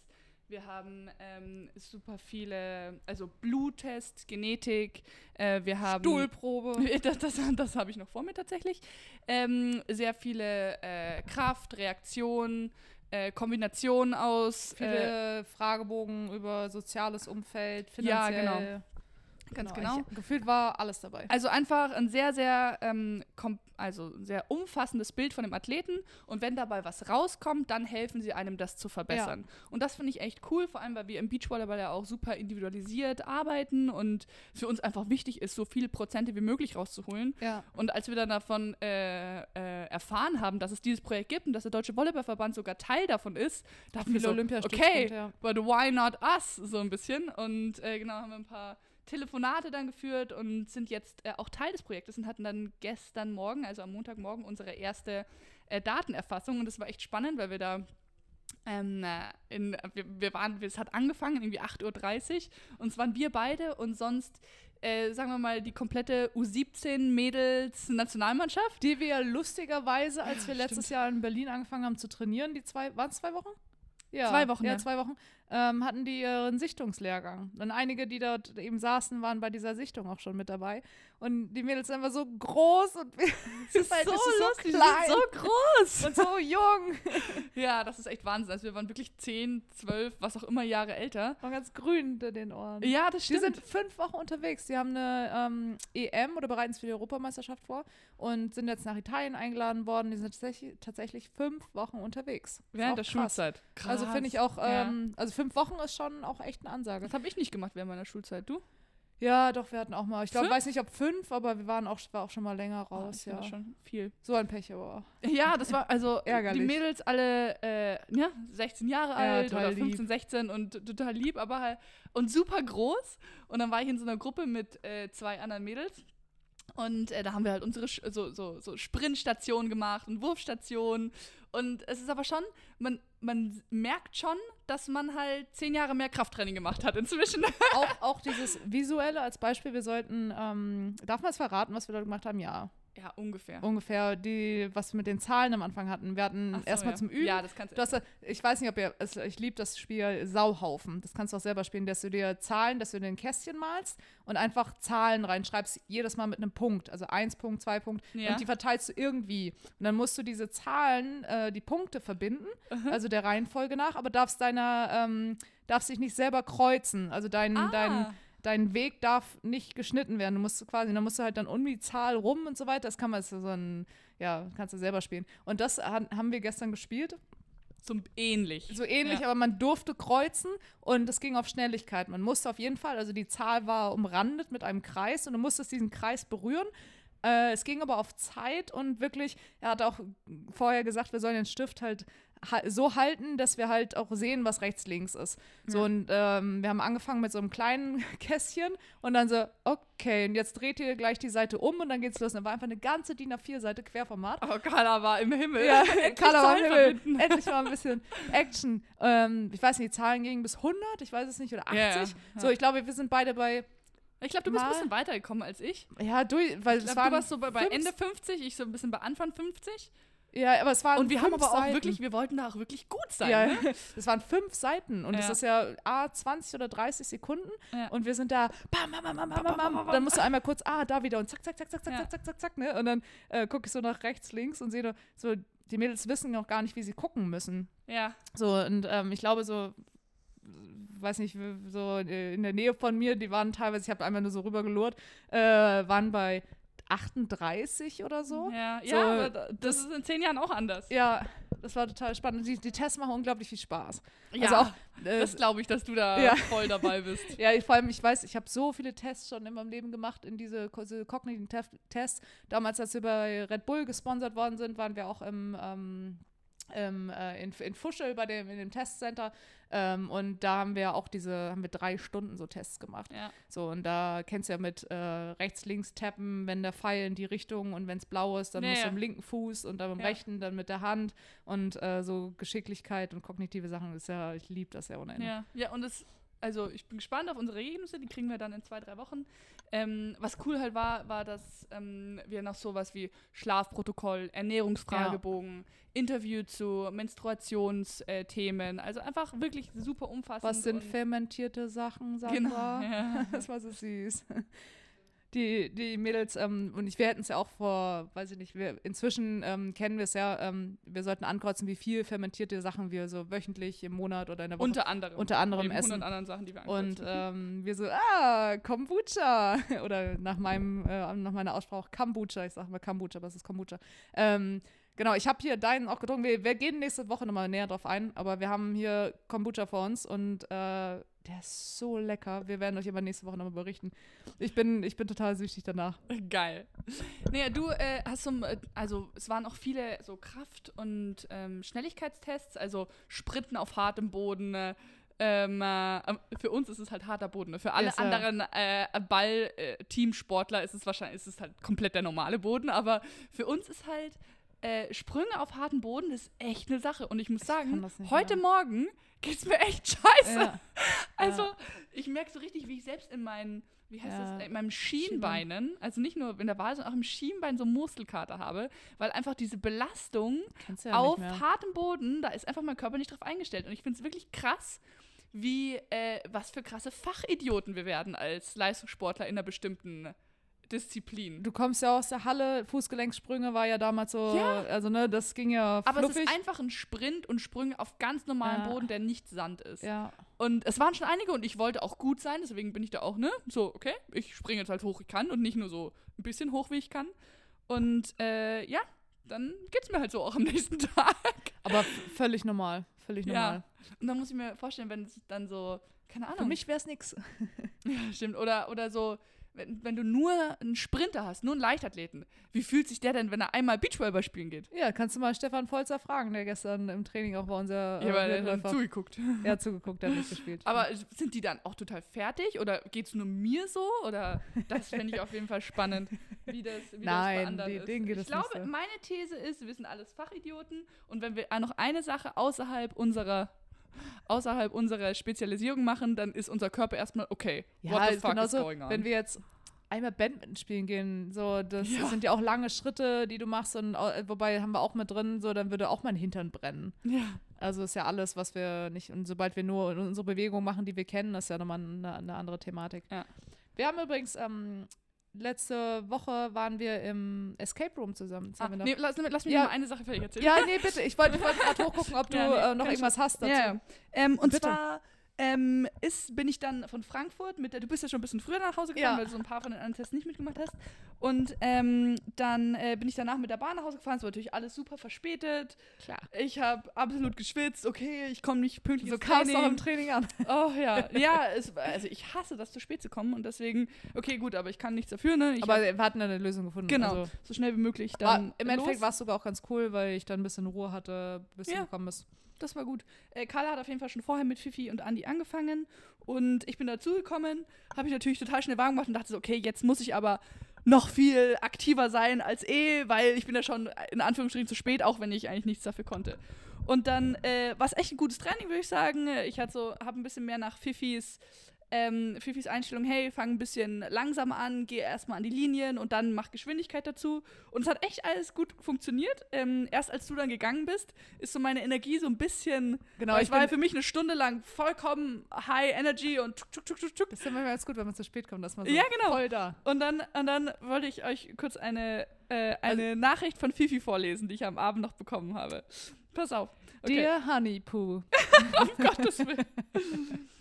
B: Wir haben ähm, super viele, also Bluttests, Genetik. Äh, wir haben
A: Stuhlprobe.
B: das, das, das habe ich noch vor mir tatsächlich. Ähm, sehr viele äh, Kraft, Reaktion, äh, Kombination aus. Äh,
A: Viele Fragebogen über soziales Umfeld,
B: Ja,
A: finanziell.
B: genau. Ganz genau.
A: Ich, gefühlt war alles dabei.
B: Also einfach ein sehr, sehr, ähm, also ein sehr umfassendes Bild von dem Athleten und wenn dabei was rauskommt, dann helfen sie einem, das zu verbessern. Und das finde ich echt cool, vor allem, weil wir im Beachvolleyball ja auch super individualisiert arbeiten und für uns einfach wichtig ist, so viele Prozente wie möglich rauszuholen.
A: Ja.
B: Und als wir dann davon äh, äh, erfahren haben, dass es dieses Projekt gibt und dass der Deutsche Volleyballverband sogar Teil davon ist, dachten wir so, okay,
A: ja.
B: but why not us? So ein bisschen. Und äh, genau, haben wir ein paar Telefonate dann geführt und sind jetzt äh, auch Teil des Projektes und hatten dann gestern Morgen, also am Montagmorgen, unsere erste äh, Datenerfassung. Und das war echt spannend, weil wir da ähm, äh, in, wir, wir waren, es hat angefangen, irgendwie 8.30 Uhr und es waren wir beide und sonst, äh, sagen wir mal, die komplette U17-Mädels-Nationalmannschaft.
A: Die wir ja lustigerweise, als wir
B: Ja,
A: letztes. Jahr in Berlin angefangen haben zu trainieren, die zwei, waren es zwei Wochen? Ja,
B: Zwei Wochen,
A: Ja,
B: ja.
A: zwei Wochen. Ähm, hatten die ihren Sichtungslehrgang. Und einige, die dort eben saßen, waren bei dieser Sichtung auch schon mit dabei. Und die Mädels sind einfach so groß und
B: Das ist
A: halt
B: so
A: bist du so
B: lustig, die
A: klein.
B: sind so groß.
A: und so jung.
B: Ja, das ist echt Wahnsinn. Also wir waren wirklich 10, 12, was auch immer Jahre älter.
A: Waren ganz grün hinter den Ohren.
B: Ja, das
A: Die
B: stimmt.
A: sind fünf Wochen unterwegs. Die haben eine ähm, EM oder bereiten sich für die Europameisterschaft vor und sind jetzt nach Italien eingeladen worden. Die sind tatsächlich, tatsächlich fünf Wochen unterwegs. Ist
B: Während der
A: krass.
B: Schulzeit.
A: Also finde ich auch,
B: Ja.
A: ähm, also fünf Wochen ist schon auch echt eine Ansage.
B: Das habe ich nicht gemacht während meiner Schulzeit. Du?
A: Ja, doch, wir hatten auch mal, ich glaube, weiß nicht, ob fünf, aber wir waren auch, war auch schon mal länger
B: Ah,
A: raus,
B: finde
A: ja.
B: schon viel.
A: So ein Pech, aber.
B: Ja, das war also
A: Ärgerlich.
B: die Mädels alle äh, ja, 16 Jahre alt
A: total
B: oder
A: lieb.
B: 15, 16 und total lieb, aber halt und super groß. Und dann war ich in so einer Gruppe mit äh, zwei anderen Mädels. Und äh, da haben wir halt unsere Sch so, so, so Sprintstationen gemacht und Wurfstationen. Und es ist aber schon, man, man merkt schon, dass man halt zehn Jahre mehr Krafttraining gemacht hat inzwischen.
A: auch, auch dieses Visuelle als Beispiel, wir sollten, ähm, darf man es verraten, was wir dort gemacht haben? Ja.
B: Ja, ungefähr.
A: ungefähr die, was wir mit den Zahlen am Anfang hatten. Wir hatten
B: so,
A: erstmal
B: ja.
A: zum Üben.
B: Ja, das kannst
A: Du hast, ich weiß nicht, ob ihr, ich liebe das Spiel Sauhaufen. Das kannst du auch selber spielen, dass du dir Zahlen, dass du dir ein Kästchen malst und einfach Zahlen reinschreibst, jedes Mal mit einem Punkt. Also eins Punkt, zwei Punkt.
B: Ja.
A: Und die verteilst du irgendwie. Und dann musst du diese Zahlen, äh, die Punkte verbinden, also der Reihenfolge nach, aber darfst deiner, ähm, darfst dich nicht selber kreuzen. Also dein,
B: Ah.
A: dein, dein Weg darf nicht geschnitten werden. Du musst quasi, dann musst du halt dann um die Zahl rum und so weiter. Das kann man das so ein, ja, kannst du selber spielen. Und das haben wir gestern gespielt.
B: So ähnlich.
A: So ähnlich,
B: Ja.
A: aber man durfte kreuzen und es ging auf Schnelligkeit. Man musste auf jeden Fall, also die Zahl war umrandet mit einem Kreis und du musstest diesen Kreis berühren. Äh, es ging aber auf Zeit und wirklich, er hat auch vorher gesagt, wir sollen den Stift halt ha so halten, dass wir halt auch sehen, was rechts, links ist. So
B: Ja.
A: und ähm, wir haben angefangen mit so einem kleinen Kästchen und dann so, okay, und jetzt dreht ihr gleich die Seite um und dann geht's los. Und dann war einfach eine ganze DIN A4-Seite Querformat.
B: Oh, Carla war im Himmel.
A: Ja, Carla war im Himmel. Endlich mal ein bisschen Action. Ähm, ich weiß nicht, die Zahlen gingen bis 100, ich weiß es nicht, oder 80.
B: Ja, ja,
A: So, ich glaube, wir sind beide bei,
B: Ich glaube, du bist ein
A: Mal-
B: bisschen weitergekommen als ich.
A: ja, durch, weil
B: Ich
A: waren
B: du warst so bei, bei Ende 50, ich so ein bisschen bei Anfang 50.
A: Ja, aber es waren
B: Und wir haben aber auch
A: Seiten.
B: wirklich, wir wollten da auch wirklich gut sein.
A: ja,
B: Ne?
A: es waren fünf Seiten und es
B: Ja.
A: ist ja A, 20 oder 30 Sekunden
B: Ja.
A: und wir sind da, bam, bam, bam, bam, bam, bam, bam. dann musst du einmal kurz, ah, da wieder und zack, zack, zack, zack, zack,
B: Ja.
A: zack, zack, zack, zack, ne? Und dann äh, gucke ich so nach rechts, links und sehe da, so, die Mädels wissen noch gar nicht, wie sie gucken müssen.
B: ja.
A: So, und ähm, ich glaube, so, weiß nicht, so äh, in der Nähe von mir, die waren teilweise, ich habe einmal nur so rübergelurrt, äh, waren bei 38 oder so.
B: Ja,
A: So,
B: ja das,
A: das-
B: ist in zehn Jahren auch anders.
A: Ja, das war total spannend. Die, die Tests machen unglaublich viel Spaß.
B: Ja,
A: Also auch, äh,
B: das glaube ich, dass du da
A: Ja.
B: voll dabei bist.
A: ja, ich, vor allem, ich weiß, ich habe so viele Tests schon in meinem Leben gemacht, in diese, diese kognitiven Tests. Damals, als wir bei Red Bull gesponsert worden sind, waren wir auch im, ähm, im, äh, in, in Fuschel bei dem, in dem Testcenter. Ähm, und da haben wir auch diese, haben wir drei Stunden so Tests gemacht.
B: Ja.
A: So, und da kennst du ja mit äh, rechts, links tappen, wenn der Pfeil in die Richtung und wenn es blau ist, dann
B: Ja,
A: musst du
B: ja.
A: im linken Fuß und dann im
B: Ja.
A: rechten dann mit der Hand und äh, so Geschicklichkeit und kognitive Sachen ist ja, ich liebe das ja ohne Ende.
B: Ja, ja und es, also ich bin gespannt auf unsere Ergebnisse, die kriegen wir dann in zwei, drei Wochen. Ähm, was cool halt war, war, dass ähm, wir noch sowas wie Schlafprotokoll, Ernährungsfragebogen, Interview zu Menstruationsthemen, also einfach wirklich super umfassend.
A: Was sind fermentierte Sachen, Sandra?
B: Genau, ja.
A: Das war so süß. Die, die Mädels, ähm, und ich, wir hätten es ja auch vor, weiß ich nicht, wir, inzwischen ähm, kennen wir es ja, ähm, wir sollten ankreuzen, wie viel fermentierte Sachen wir so wöchentlich im Monat oder in der Woche
B: Unter anderem.
A: unter anderem essen.
B: 100 anderen Sachen, die wir
A: Und
B: ankreuzen.
A: ähm, wir so, ah, Kombucha. Oder nach meinem, äh, nach meiner Aussprache Kombucha. Ich sage mal Kombucha, aber es ist Kombucha. Genau, ich habe hier deinen auch getrunken. Wir, wir gehen nächste Woche nochmal näher drauf ein, aber wir haben hier Kombucha vor uns und äh, der ist so lecker. Wir werden euch aber nächste Woche nochmal berichten. Ich bin, ich bin total süchtig danach.
B: Geil. Naja, du äh, hast so, äh, also es waren auch viele so Kraft- und ähm, Schnelligkeitstests, also Sprinten auf hartem Boden. Äh, ähm, äh, für uns ist es halt harter Boden. ne? Für alle
A: Yes,
B: anderen äh, Ball-Teamsportler ist es wahrscheinlich ist es halt komplett der normale Boden, aber für uns ist halt äh, Sprünge auf harten Boden ist echt eine Sache. Und ich muss sagen,
A: nicht
B: heute
A: mehr.
B: Morgen geht's mir echt scheiße.
A: Ja.
B: Also, ich merke so richtig, wie ich selbst in meinen, wie heißt
A: Ja.
B: das, in meinem Schienbeinen, also nicht nur in der Wahl, sondern auch im Schienbein so Muskelkater habe, weil einfach diese Belastung
A: ja
B: auf hartem Boden, da ist einfach mein Körper nicht drauf eingestellt. Und ich finde es wirklich krass, wie, äh, was für krasse Fachidioten wir werden als Leistungssportler in einer bestimmten Disziplin.
A: Du kommst ja aus der Halle, Fußgelenksprünge war ja damals so,
B: Ja.
A: also ne, das ging ja
B: Aber es
A: fluffig.
B: ist einfach ein Sprint und Sprünge auf ganz normalem
A: Ja.
B: Boden, der nicht Sand ist.
A: ja.
B: Und es waren schon einige und ich wollte auch gut sein, deswegen bin ich da auch, ne? So, okay, ich springe jetzt halt hoch, ich kann und nicht nur so ein bisschen hoch, wie ich kann. Und äh, ja, dann geht's mir halt so auch am nächsten Tag.
A: Aber völlig normal. Völlig normal.
B: Ja. Und dann muss ich mir vorstellen, wenn es dann so, keine Ahnung.
A: Für mich wäre es nix.
B: Ja, stimmt. Oder, oder so, wenn, wenn du nur einen Sprinter hast, nur einen Leichtathleten, wie fühlt sich der denn, wenn er einmal Beachvolleyball spielen geht?
A: Ja, kannst du mal Stefan Volzer fragen, der gestern im Training auch bei unser
B: Ja, weil er dann
A: Läufer.
B: zugeguckt.
A: Er hat zugeguckt, der hat nicht gespielt.
B: Aber sind die dann auch total fertig oder geht's nur mir so? Oder das fände ich auf jeden Fall spannend, wie das, wie
A: Nein,
B: das bei anderen
A: die-
B: ist.
A: geht
B: ich
A: es
B: glaube,
A: so.
B: meine These ist, wir sind alles Fachidioten und wenn wir noch eine Sache außerhalb unserer außerhalb unserer Spezialisierung machen, dann ist unser Körper erstmal okay.
A: ja,
B: what the
A: ist
B: fuck
A: genauso,
B: is going on?
A: wenn wir jetzt einmal Badminton spielen gehen. So, das
B: Ja.
A: sind ja auch lange Schritte, die du machst. Und äh, wobei haben wir auch mit drin, so, dann würde auch mein Hintern brennen.
B: Ja.
A: Also ist ja alles, was wir nicht, und sobald wir nur unsere Bewegung machen, die wir kennen, ist ja nochmal eine, eine andere Thematik.
B: Ja.
A: Wir haben übrigens, ähm, letzte Woche waren wir im Escape Room zusammen.
B: Ah, nee, lass, lass mich
A: Ja.
B: mal eine Sache fertig erzählen.
A: ja, nee, bitte. Ich wollte wollte gerade hochgucken, ob du
B: Ja, nee,
A: äh, noch irgendwas hast dazu.
B: Ja, ja. Ähm, und
A: Bitte.
B: zwar ähm, ist, bin ich dann von Frankfurt mit der, du bist ja schon ein bisschen früher nach Hause gefahren,
A: Ja.
B: weil du so ein paar von den anderen Tests nicht mitgemacht hast. Und ähm, dann äh, bin ich danach mit der Bahn nach Hause gefahren. Es war natürlich alles super verspätet.
A: Klar.
B: Ich habe absolut geschwitzt. Okay, ich komme nicht pünktlich
A: So kam es auch im Training an.
B: Oh ja, ja, es, also ich hasse das, zu spät zu kommen und deswegen, okay, gut, aber ich kann nichts dafür, ne? Ich
A: Aber
B: hab,
A: wir hatten eine Lösung gefunden.
B: genau,
A: Also,
B: so schnell wie möglich dann
A: Im Endeffekt war es sogar auch ganz cool, weil ich dann ein bisschen Ruhe hatte, bis
B: Ja.
A: du gekommen bist.
B: Das war gut. Äh, Carla hat auf jeden Fall schon vorher mit Fifi und Andi angefangen und ich bin dazugekommen, habe ich natürlich total schnell warm gemacht und dachte so, okay, jetzt muss ich aber noch viel aktiver sein als eh, weil ich bin ja schon in Anführungsstrichen zu spät, auch wenn ich eigentlich nichts dafür konnte. Und dann äh, war es echt ein gutes Training, würde ich sagen. Ich so, habe ein bisschen mehr nach Fifis, ähm, Fifis Einstellung, hey, fang ein bisschen langsam an, geh erstmal an die Linien und dann mach Geschwindigkeit dazu. Und es hat echt alles gut funktioniert. Ähm, erst als du dann gegangen bist, ist so meine Energie so ein bisschen
A: Genau, ich
B: war ja für mich eine Stunde lang vollkommen High Energy und tuk, tuk, tuk, tuk.
A: Das ist immer ganz gut, wenn man zu spät kommt, dass man so
B: Ja, genau.
A: voll da.
B: Und dann, und dann wollte ich euch kurz eine, äh,
A: Also
B: eine Nachricht von Fifi vorlesen, die ich am Abend noch bekommen habe. Pass auf. Okay.
A: Dear Honey Poo.
B: um Gottes Willen.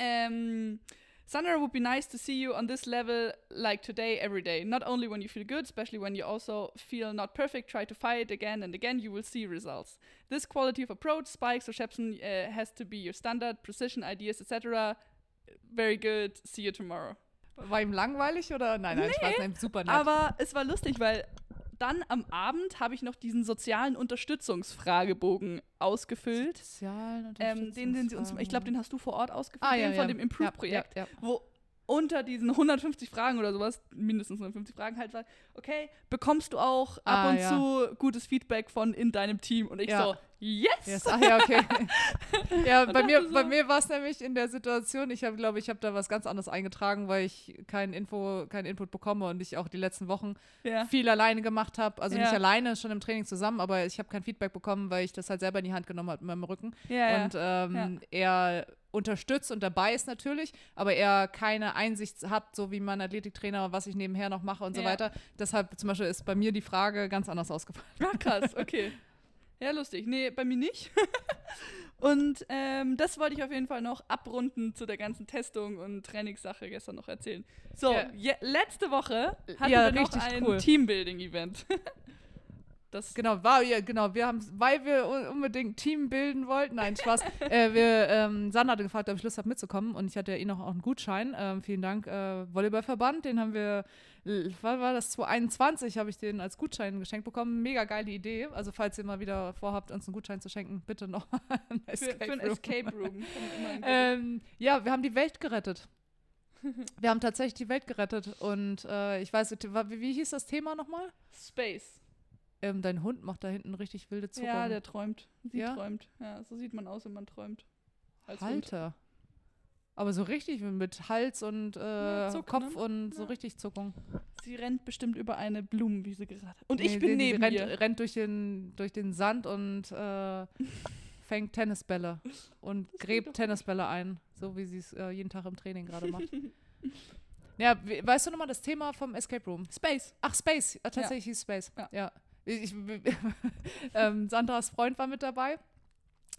B: um, Sandra would be nice to see you on this level like today every day. Not only when you feel good, especially when you also feel not perfect, try to fight again and again, you will see results. This quality of approach, Spikes or Shepson, uh, has to be your standard, precision, ideas, etc. Very good. See you tomorrow.
A: War ihm langweilig oder? Nein, nein, Spaß, nein, super nett.
B: Aber es war lustig, weil dann am Abend habe ich noch diesen sozialen Unterstützungsfragebogen ausgefüllt.
A: Sozialen
B: Ähm, den, den sie uns, ich glaube, den hast du vor Ort ausgefüllt,
A: ah,
B: den
A: ja,
B: von
A: ja.
B: dem Improve-Projekt,
A: Ja, ja,
B: wo unter diesen 150 Fragen oder sowas, mindestens 150 Fragen halt war, okay, bekommst du auch ab
A: Ah,
B: und
A: ja.
B: zu gutes Feedback von in deinem Team? Und ich
A: Ja.
B: so, yes!
A: ja. Yes, ach ja, okay. ja, bei mir,
B: so-
A: bei mir war es nämlich in der Situation, ich habe, glaube ich, habe da was ganz anderes eingetragen, weil ich keinen Info, keinen Input bekomme und ich auch die letzten Wochen
B: Ja.
A: viel alleine gemacht habe. Also
B: Ja.
A: nicht alleine, schon im Training zusammen, aber ich habe kein Feedback bekommen, weil ich das halt selber in die Hand genommen habe mit meinem Rücken.
B: Ja, ja.
A: und ähm, er unterstützt und dabei ist natürlich, aber er keine Einsicht hat, so wie mein Athletiktrainer, was ich nebenher noch mache und so
B: Ja.
A: weiter. Deshalb zum Beispiel ist bei mir die Frage ganz anders ausgefallen.
B: Ah, krass, okay. Ja, lustig. Nee, bei mir nicht. und ähm, das wollte ich auf jeden Fall noch abrunden zu der ganzen Testung und Trainingssache gestern noch erzählen. So,
A: Ja.
B: je, letzte Woche hatten
A: Ja,
B: wir noch ein
A: cool.
B: Teambuilding-Event. das
A: Genau, war ja, genau, wir haben, weil wir un- unbedingt ein Team bilden wollten, nein, Spaß. äh, wir, ähm, Sandra hatte gefragt, ob ich Lust habe mitzukommen und ich hatte ja eh noch auch einen Gutschein. Ähm, vielen Dank, äh, Volleyballverband, den haben wir, was war das, 2021 habe ich den als Gutschein geschenkt bekommen. Mega geile Idee. Also falls ihr mal wieder vorhabt, uns einen Gutschein zu schenken, bitte noch
B: für,
A: Escape
B: für ein
A: Room.
B: Escape Room. Ein
A: Ähm, ja, wir haben die Welt gerettet. Wir haben tatsächlich die Welt gerettet. Und äh, ich weiß, wie, wie hieß das Thema nochmal?
B: Space.
A: Ähm, dein Hund macht da hinten richtig wilde Zuckungen.
B: Ja, der träumt. Sie
A: Ja?
B: träumt. Ja, so sieht man aus, wenn man träumt. Als Hund.
A: Alter. Aber so richtig mit Hals und äh,
B: Ja, Zucken,
A: Kopf
B: ne?
A: und so
B: Ja.
A: richtig Zuckung.
B: Sie rennt bestimmt über eine Blumenwiese gerade. Und ich
A: Nee,
B: bin
A: die- die
B: neben
A: rennt,
B: ihr.
A: rennt durch den, durch den Sand und äh, fängt Tennisbälle und
B: klingt
A: gräbt Tennisbälle ein, so wie sie es äh, jeden Tag im Training gerade macht. ja, we- weißt du nochmal das Thema vom Escape Room?
B: Space.
A: Ach, Space. Äh, tatsächlich hieß Space.
B: Ja.
A: Ja. Ich, ähm, Sandras Freund war mit dabei.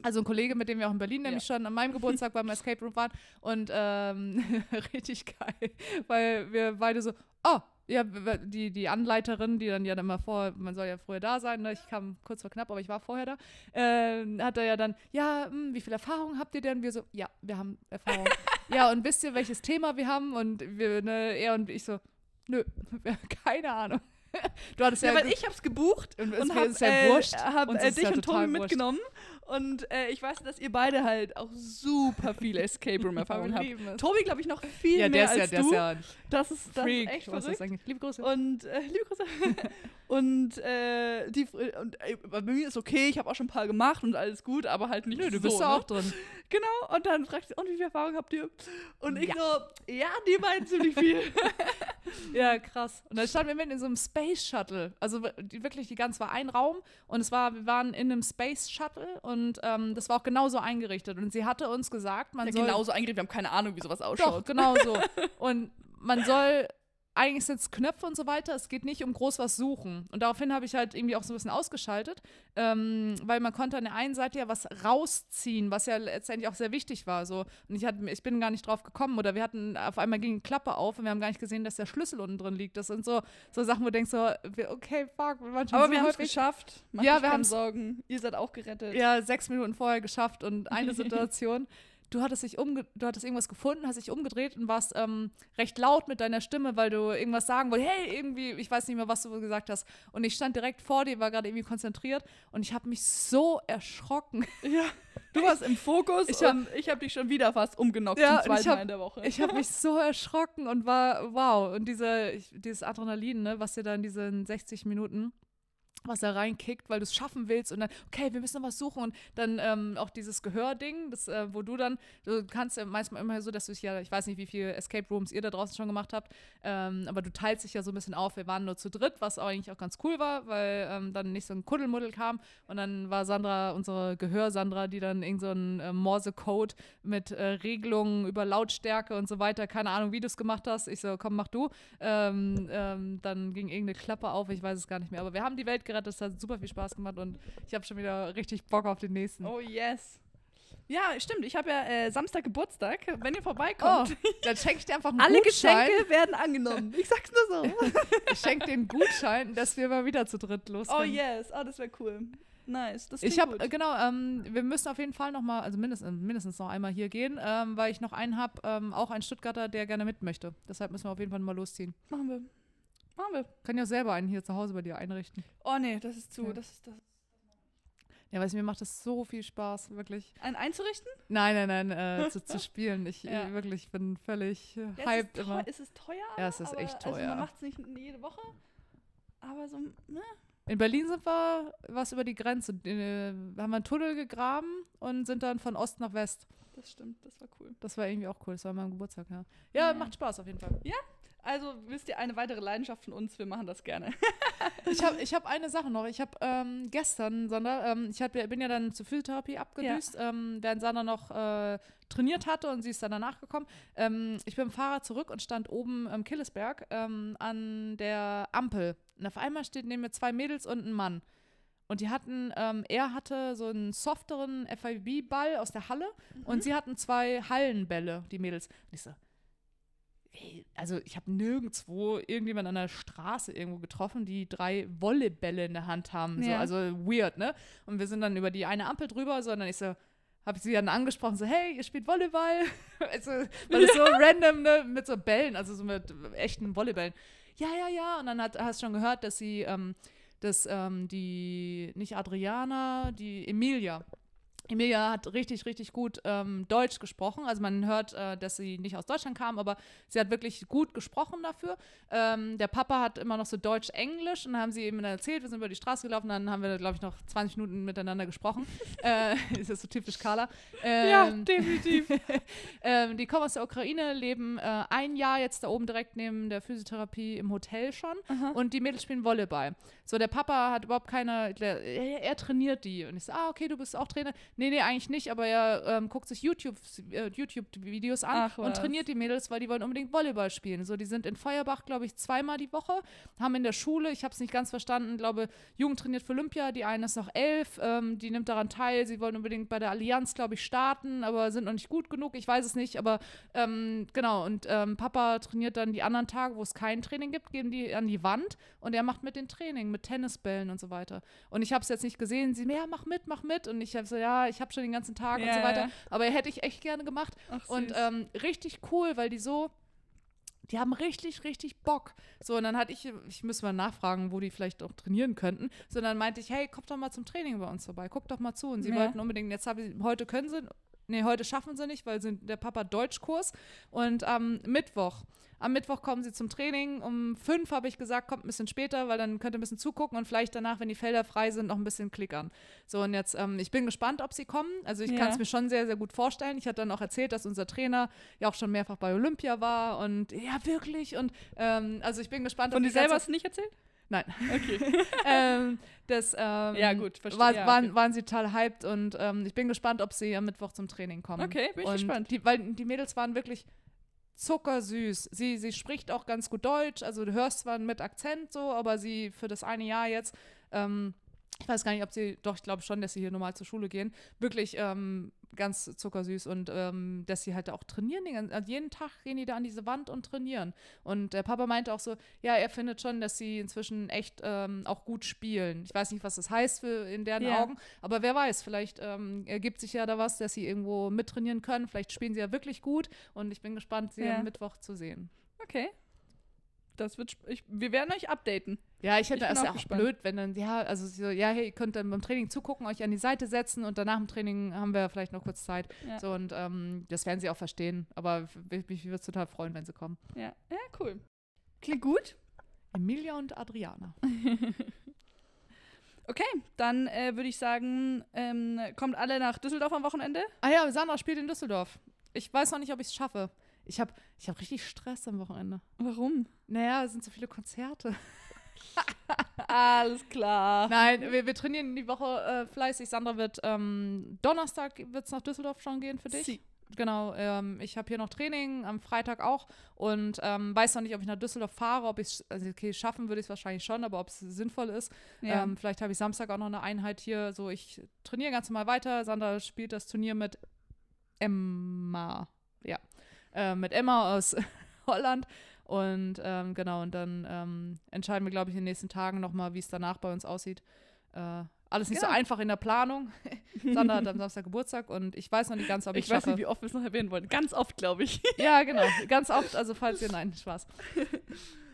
A: Also ein Kollege, mit dem wir auch in Berlin nämlich schon an meinem Geburtstag beim Escape Room waren. Und ähm, richtig geil, weil wir beide so, oh, ja, die, die Anleiterin, die dann ja dann immer vor, man soll ja früher da sein, ne? ich kam kurz vor knapp, aber ich war vorher da, ähm, hat er ja dann, ja, hm, wie viel Erfahrung habt ihr denn? Wir so, ja, wir haben Erfahrung. ja, und wisst ihr, welches Thema wir haben? Und wir, ne, er und ich so, nö, keine Ahnung. Du hattest ja,
B: Ja, weil ich hab's gebucht
A: Und
B: und,
A: es
B: hab,
A: ja
B: äh,
A: wurscht.
B: hab äh, dich
A: ja
B: und
A: wurscht.
B: mitgenommen Und äh, ich weiß, dass ihr beide halt auch super viele Escape Room Erfahrungen habt. Tobi, glaube ich, noch viel
A: Ja,
B: mehr
A: der ist ja,
B: als
A: der
B: du.
A: ist ja
B: das ist, das
A: Freak.
B: ist echt verrückt.
A: Liebe Grüße.
B: Und äh, liebe Grüße. und äh, die und bei mir ist okay, ich habe auch schon ein paar gemacht und alles gut, aber halt nicht
A: Nö, du
B: so,
A: bist
B: ne?
A: ja auch drin.
B: Genau, und dann fragt sie, und wie viel Erfahrung habt ihr? Und ich
A: Ja.
B: so, ja, die meinen ziemlich viel.
A: Ja, krass. Und dann standen wir mitten in so einem Space Shuttle. Also die, wirklich, die ganze war ein Raum und es war, wir waren in einem Space Shuttle und ähm, das war auch genauso eingerichtet. Und sie hatte uns gesagt, man
B: ja,
A: soll.
B: genauso eingerichtet, wir haben keine Ahnung, wie sowas
A: Doch,
B: ausschaut.
A: genau so. Und man soll, eigentlich sind es Knöpfe und so weiter, es geht nicht um groß was suchen. Und daraufhin habe ich halt irgendwie auch so ein bisschen ausgeschaltet, ähm, weil man konnte an der einen Seite ja was rausziehen, was ja letztendlich auch sehr wichtig war. So. Und ich, hatte, ich bin gar nicht drauf gekommen oder wir hatten, auf einmal ging die Klappe auf und wir haben gar nicht gesehen, dass der Schlüssel unten drin liegt. Das sind so, so Sachen, wo du denkst so, okay, fuck, wir waren schon
B: Aber
A: so
B: wir haben es geschafft. Macht
A: Ja, wir haben's-
B: Sorgen. Ihr seid auch gerettet.
A: ja, sechs Minuten vorher geschafft und eine Situation, du hattest dich umge du hattest irgendwas gefunden, hast dich umgedreht und warst ähm, recht laut mit deiner Stimme, weil du irgendwas sagen wolltest, hey, irgendwie, ich weiß nicht mehr, was du gesagt hast. Und ich stand direkt vor dir, war gerade irgendwie konzentriert und ich habe mich so erschrocken.
B: Ja. Du warst im Fokus
A: Ich hab-
B: und ich habe dich schon wieder fast umgenockt
A: Ja,
B: zum zweiten
A: hab-
B: Mal in der Woche.
A: Ich habe mich so erschrocken und war, wow. Und diese, ich, dieses Adrenalin, ne, was dir da in diesen 60 Minuten was da reinkickt, weil du es schaffen willst und dann, okay, wir müssen noch was suchen und dann ähm, auch dieses Gehörding, das, äh, wo du dann, du kannst ja manchmal immer so, dass du dich ja, ich weiß nicht, wie viele Escape Rooms ihr da draußen schon gemacht habt, ähm, aber du teilst dich ja so ein bisschen auf. Wir waren nur zu dritt, was auch eigentlich auch ganz cool war, weil ähm, dann nicht so ein Kuddelmuddel kam und dann war Sandra, unsere Gehör-Sandra, die dann irgend so einen äh, Morse-Code mit äh, Regelungen über Lautstärke und so weiter, keine Ahnung, wie du es gemacht hast. Ich so, komm, mach du. Ähm, ähm, dann ging irgendeine Klappe auf, ich weiß es gar nicht mehr. Aber wir haben die Welt gerettet, es hat super viel Spaß gemacht und ich habe schon wieder richtig Bock auf den nächsten.
B: Oh yes. Ja, stimmt. Ich habe ja äh, Samstag Geburtstag. Wenn ihr
A: Oh,
B: vorbeikommt,
A: dann schenke ich dir einfach einen
B: alle
A: Gutschein.
B: Geschenke werden angenommen. Ich sag's nur so.
A: Ich schenke dir einen Gutschein, dass wir mal wieder zu dritt los
B: oh yes. Oh, das wäre cool. Nice. Das
A: Ich habe, äh, genau, ähm, wir müssen auf jeden Fall noch mal, also mindestens, mindestens noch einmal hier gehen, ähm, weil ich noch einen habe, ähm, auch einen Stuttgarter, der gerne mit möchte. Deshalb müssen wir auf jeden Fall mal losziehen.
B: Machen wir. Machen wir.
A: Kann ja selber einen hier zu Hause bei dir einrichten.
B: Oh nee, das ist zu.
A: Ja.
B: Das ist das.
A: Ja, weiß mir macht das so viel Spaß, wirklich.
B: Einen einzurichten?
A: Nein, nein, nein, äh, zu, zu spielen. Ich
B: Ja.
A: wirklich bin völlig äh,
B: Ja,
A: hyped
B: ist,
A: immer.
B: teuer, es ist teuer.
A: Ja, es ist
B: aber,
A: echt
B: Also
A: teuer.
B: man macht es nicht jede Woche. Aber so, ne?
A: In Berlin sind wir was über die Grenze. Äh, haben wir einen Tunnel gegraben und sind dann von Ost nach West.
B: Das stimmt, das war cool.
A: Das war irgendwie auch cool. Das war mein Geburtstag, ja. Ja,
B: Ja.
A: macht Spaß auf jeden Fall.
B: Also, wisst ihr, eine weitere Leidenschaft von uns, wir machen das gerne.
A: Ich habe ich hab eine Sache noch. Ich habe ähm, gestern, Sandra, ähm, ich hab, ja- bin ja dann zur Physiotherapie abgedüst, ähm, während Sandra noch äh, trainiert hatte und sie ist dann danach gekommen. Ähm, ich bin dem Fahrrad zurück und stand oben am Killesberg ähm, an der Ampel. Und auf einmal steht neben mir zwei Mädels und ein Mann. Und die hatten, ähm, er hatte so einen softeren FIB-Ball aus der Halle und sie hatten zwei Hallenbälle, die Mädels. Und ich so, also ich habe nirgendwo irgendjemand an der Straße irgendwo getroffen, die drei Volleybälle in der Hand haben. So,
B: Ja.
A: also weird, ne? Und wir sind dann über die eine Ampel drüber, sondern ich so, habe ich sie dann angesprochen, so, hey, ihr spielt Volleyball? also, weil es so random, ne, mit so Bällen, also so mit echten Volleybällen. Ja, ja, ja. Und dann hat, hast du schon gehört, dass sie, ähm, dass ähm, die, nicht Adriana, die Emilia, Emilia hat richtig, richtig gut ähm, Deutsch gesprochen. Also man hört, äh, dass sie nicht aus Deutschland kam, aber sie hat wirklich gut gesprochen dafür. Ähm, der Papa hat immer noch so Deutsch-Englisch und dann haben sie eben erzählt, wir sind über die Straße gelaufen, dann haben wir, glaube ich, noch 20 Minuten miteinander gesprochen. äh, ist das so typisch Carla. Ähm,
B: definitiv.
A: ähm, die kommen aus der Ukraine, leben äh, ein Jahr jetzt da oben direkt neben der Physiotherapie im Hotel schon
B: Aha.
A: und die Mädels spielen Volleyball. So, der Papa hat überhaupt keine, der, er, er trainiert die. Und ich so, ah, okay, du bist auch Trainer. Nee, nee, eigentlich nicht, aber er ähm, guckt sich YouTube, äh, YouTube-Videos an
B: Ach,
A: und
B: was.
A: trainiert die Mädels, weil die wollen unbedingt Volleyball spielen. So, die sind in Feuerbach, glaube ich, zweimal die Woche, haben in der Schule, ich habe es nicht ganz verstanden, glaube, Jugend trainiert für Olympia, die eine ist noch elf, ähm, die nimmt daran teil, sie wollen unbedingt bei der Allianz, glaube ich, starten, aber sind noch nicht gut genug, ich weiß es nicht, aber ähm, genau, und ähm, Papa trainiert dann die anderen Tage, wo es kein Training gibt, geben die an die Wand und er macht mit den Training, mit Tennisbällen und so weiter. Und ich habe es jetzt nicht gesehen, sie, ja, mach mit, mach mit. Und ich habe so, ja, ich habe schon den ganzen Tag und
B: Ja,
A: so weiter.
B: ja.
A: Aber hätte ich echt gerne gemacht.
B: Ach,
A: Und ähm, richtig cool, weil die so die haben richtig, richtig Bock. So, und dann hatte ich, ich müsste mal nachfragen, wo die vielleicht auch trainieren könnten. So, dann meinte ich, hey, kommt doch mal zum Training bei uns vorbei, guck doch mal zu. Und sie
B: Ja.
A: wollten unbedingt, jetzt habe ich, heute können sie, nee, heute schaffen sie nicht, weil sind der Papa Deutschkurs. Und am Mittwoch, am Mittwoch kommen sie zum Training. Um fünf habe ich gesagt, kommt ein bisschen später, weil dann könnt ihr ein bisschen zugucken und vielleicht danach, wenn die Felder frei sind, noch ein bisschen klickern. So, und jetzt, ähm, ich bin gespannt, ob sie kommen. Also ich
B: Ja.
A: kann es mir schon sehr, sehr gut vorstellen. Ich hatte dann auch erzählt, dass unser Trainer ja auch schon mehrfach bei Olympia war und ja, wirklich. Und ähm, also ich bin gespannt, ob
B: dir
A: die
B: selber du nicht erzählt?
A: Nein.
B: Okay.
A: ähm, das, ähm,
B: Ja, gut, verstehe,
A: War, waren,
B: okay.
A: waren sie total hyped und ähm, ich bin gespannt, ob sie am Mittwoch zum Training kommen.
B: Okay, bin ich
A: und
B: gespannt.
A: Die, weil die Mädels waren wirklich zuckersüß. Sie, sie spricht auch ganz gut Deutsch, also du hörst zwar mit Akzent so, aber sie für das eine Jahr jetzt, ähm, ich weiß gar nicht, ob sie, doch, ich glaube schon, dass sie hier normal zur Schule gehen, wirklich ähm, ganz zuckersüß und ähm, dass sie halt auch trainieren. Den also jeden Tag gehen die da an diese Wand und trainieren. Und der Papa meinte auch so, ja, er findet schon, dass sie inzwischen echt ähm, auch gut spielen. Ich weiß nicht, was das heißt für in deren
B: Ja.
A: Augen, aber wer weiß, vielleicht ähm, ergibt sich ja da was, dass sie irgendwo mittrainieren können. Vielleicht spielen sie ja wirklich gut und ich bin gespannt, sie
B: Ja.
A: am Mittwoch zu sehen.
B: Okay. Das wird. Ich, wir werden euch updaten.
A: Ja, ich hätte es
B: auch
A: ja auch
B: gespannt.
A: blöd, wenn dann, ja, also so, ja, hey, ihr könnt dann beim Training zugucken, euch an die Seite setzen und danach im Training haben wir vielleicht noch kurz Zeit.
B: Ja.
A: So und ähm, das werden sie auch verstehen. Aber mich, mich würde es total freuen, wenn sie kommen.
B: Ja. Ja, cool. Klingt gut.
A: Emilia und Adriana.
B: Okay, dann äh, würde ich sagen, ähm, kommt alle nach Düsseldorf am Wochenende.
A: Ah ja, Sandra spielt in Düsseldorf. Ich weiß noch nicht, ob ich es schaffe. Ich habe ich hab richtig Stress am Wochenende.
B: Warum?
A: Naja, es sind so viele Konzerte.
B: Alles klar.
A: Nein, wir, wir trainieren die Woche äh, fleißig. Sandra wird ähm, Donnerstag wird es nach Düsseldorf schon gehen für dich.
B: Sie.
A: Genau, ähm, ich habe hier noch Training, am Freitag auch und ähm, weiß noch nicht, ob ich nach Düsseldorf fahre, ob ich also okay, schaffen würde ich es wahrscheinlich schon, aber ob es sinnvoll ist.
B: Ja.
A: Ähm, vielleicht habe ich Samstag auch noch eine Einheit hier. So, ich trainiere ganz normal weiter. Sandra spielt das Turnier mit Emma. Äh, mit Emma aus Holland. Und ähm, genau, und dann ähm, entscheiden wir, glaube ich, in den nächsten Tagen nochmal, wie es danach bei uns aussieht. Äh, alles nicht
B: Genau.
A: so einfach in der Planung. Sandra hat am Samstag Geburtstag und ich weiß noch nicht ganz, ob ich,
B: ich weiß
A: schaffe.
B: nicht, wie oft wir es noch erwähnen wollen. Ganz oft, glaube ich.
A: ja, genau. Ganz oft, also falls ihr, nein, Spaß.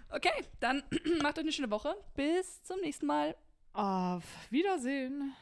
B: Okay, dann macht euch eine schöne Woche. Bis zum nächsten Mal.
A: Auf Wiedersehen.